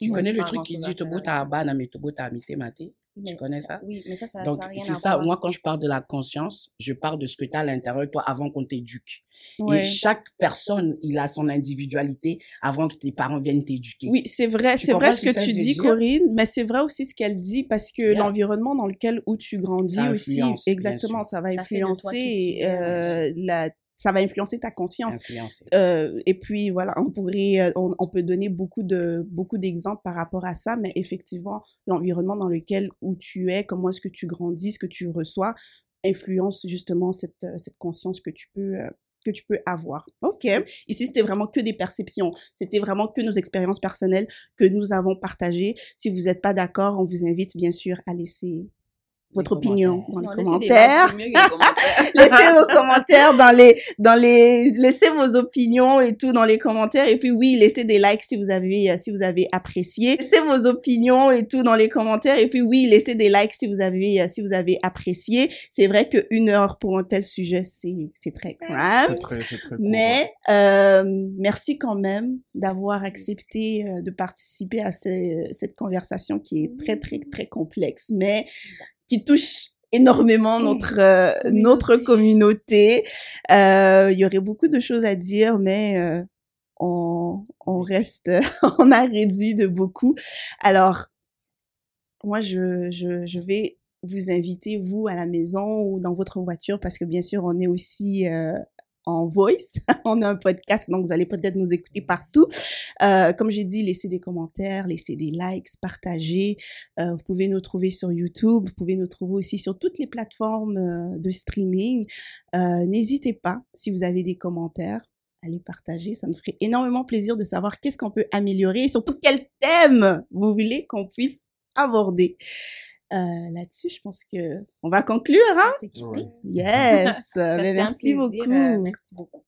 Tu connais le truc qui dit à faire Tobo avec ça. Tahabana, mais Tobo Tahamite Mate. Tu connais ça? Oui, mais ça, ça Donc, c'est ça. Moi, quand je parle de la conscience, je parle de ce que tu as à l'intérieur toi avant qu'on t'éduque. Et chaque personne, il a son individualité avant que tes parents viennent t'éduquer. Oui, c'est vrai, c'est vrai ce que tu dis? Corinne, mais c'est vrai aussi ce qu'elle dit parce que Yeah. l'environnement dans lequel où tu grandis Ça aussi, exactement, ça va Ça influencer euh, la, ça va influencer ta conscience. Euh, et puis voilà, on pourrait, euh, on, on peut donner beaucoup de beaucoup d'exemples par rapport à ça, mais effectivement, l'environnement dans lequel où tu es, comment est-ce que tu grandis, ce que tu reçois, influence justement cette euh, cette conscience que tu peux euh, que tu peux avoir. Ok. Ici, c'était vraiment que des perceptions. C'était vraiment que nos expériences personnelles que nous avons partagées. Si vous n'êtes pas d'accord, on vous invite bien sûr à laisser votre opinion dans les Non, commentaires. laissez vos commentaires dans les dans les laissez vos opinions et tout dans les commentaires. Et puis oui laissez des likes si vous avez si vous avez apprécié. Laissez vos opinions et tout dans les commentaires. Et puis oui laissez des likes si vous avez si vous avez apprécié. C'est vrai que une heure pour un tel sujet c'est c'est très grave très, très mais euh, merci quand même d'avoir accepté euh, de participer à ce- cette conversation qui est très très très complexe, mais qui touche énormément notre euh, notre communauté. Euh, Il y aurait beaucoup de choses à dire, mais euh, on on reste on a réduit de beaucoup. Alors moi je je je vais vous inviter vous à la maison ou dans votre voiture parce que bien sûr on est aussi euh, en voice. On a un podcast, donc vous allez peut-être nous écouter partout. Euh, comme j'ai dit, laissez des commentaires, laissez des likes, partagez. Euh, vous pouvez nous trouver sur YouTube, vous pouvez nous trouver aussi sur toutes les plateformes euh, de streaming. Euh, N'hésitez pas, si vous avez des commentaires, à les partager. Ça nous ferait énormément plaisir de savoir qu'est-ce qu'on peut améliorer et surtout quel thème vous voulez qu'on puisse aborder. Euh, Là-dessus, je pense que on va conclure, hein? Yes, Ça, mais c'était un merci plaisir, beaucoup. euh, merci beaucoup.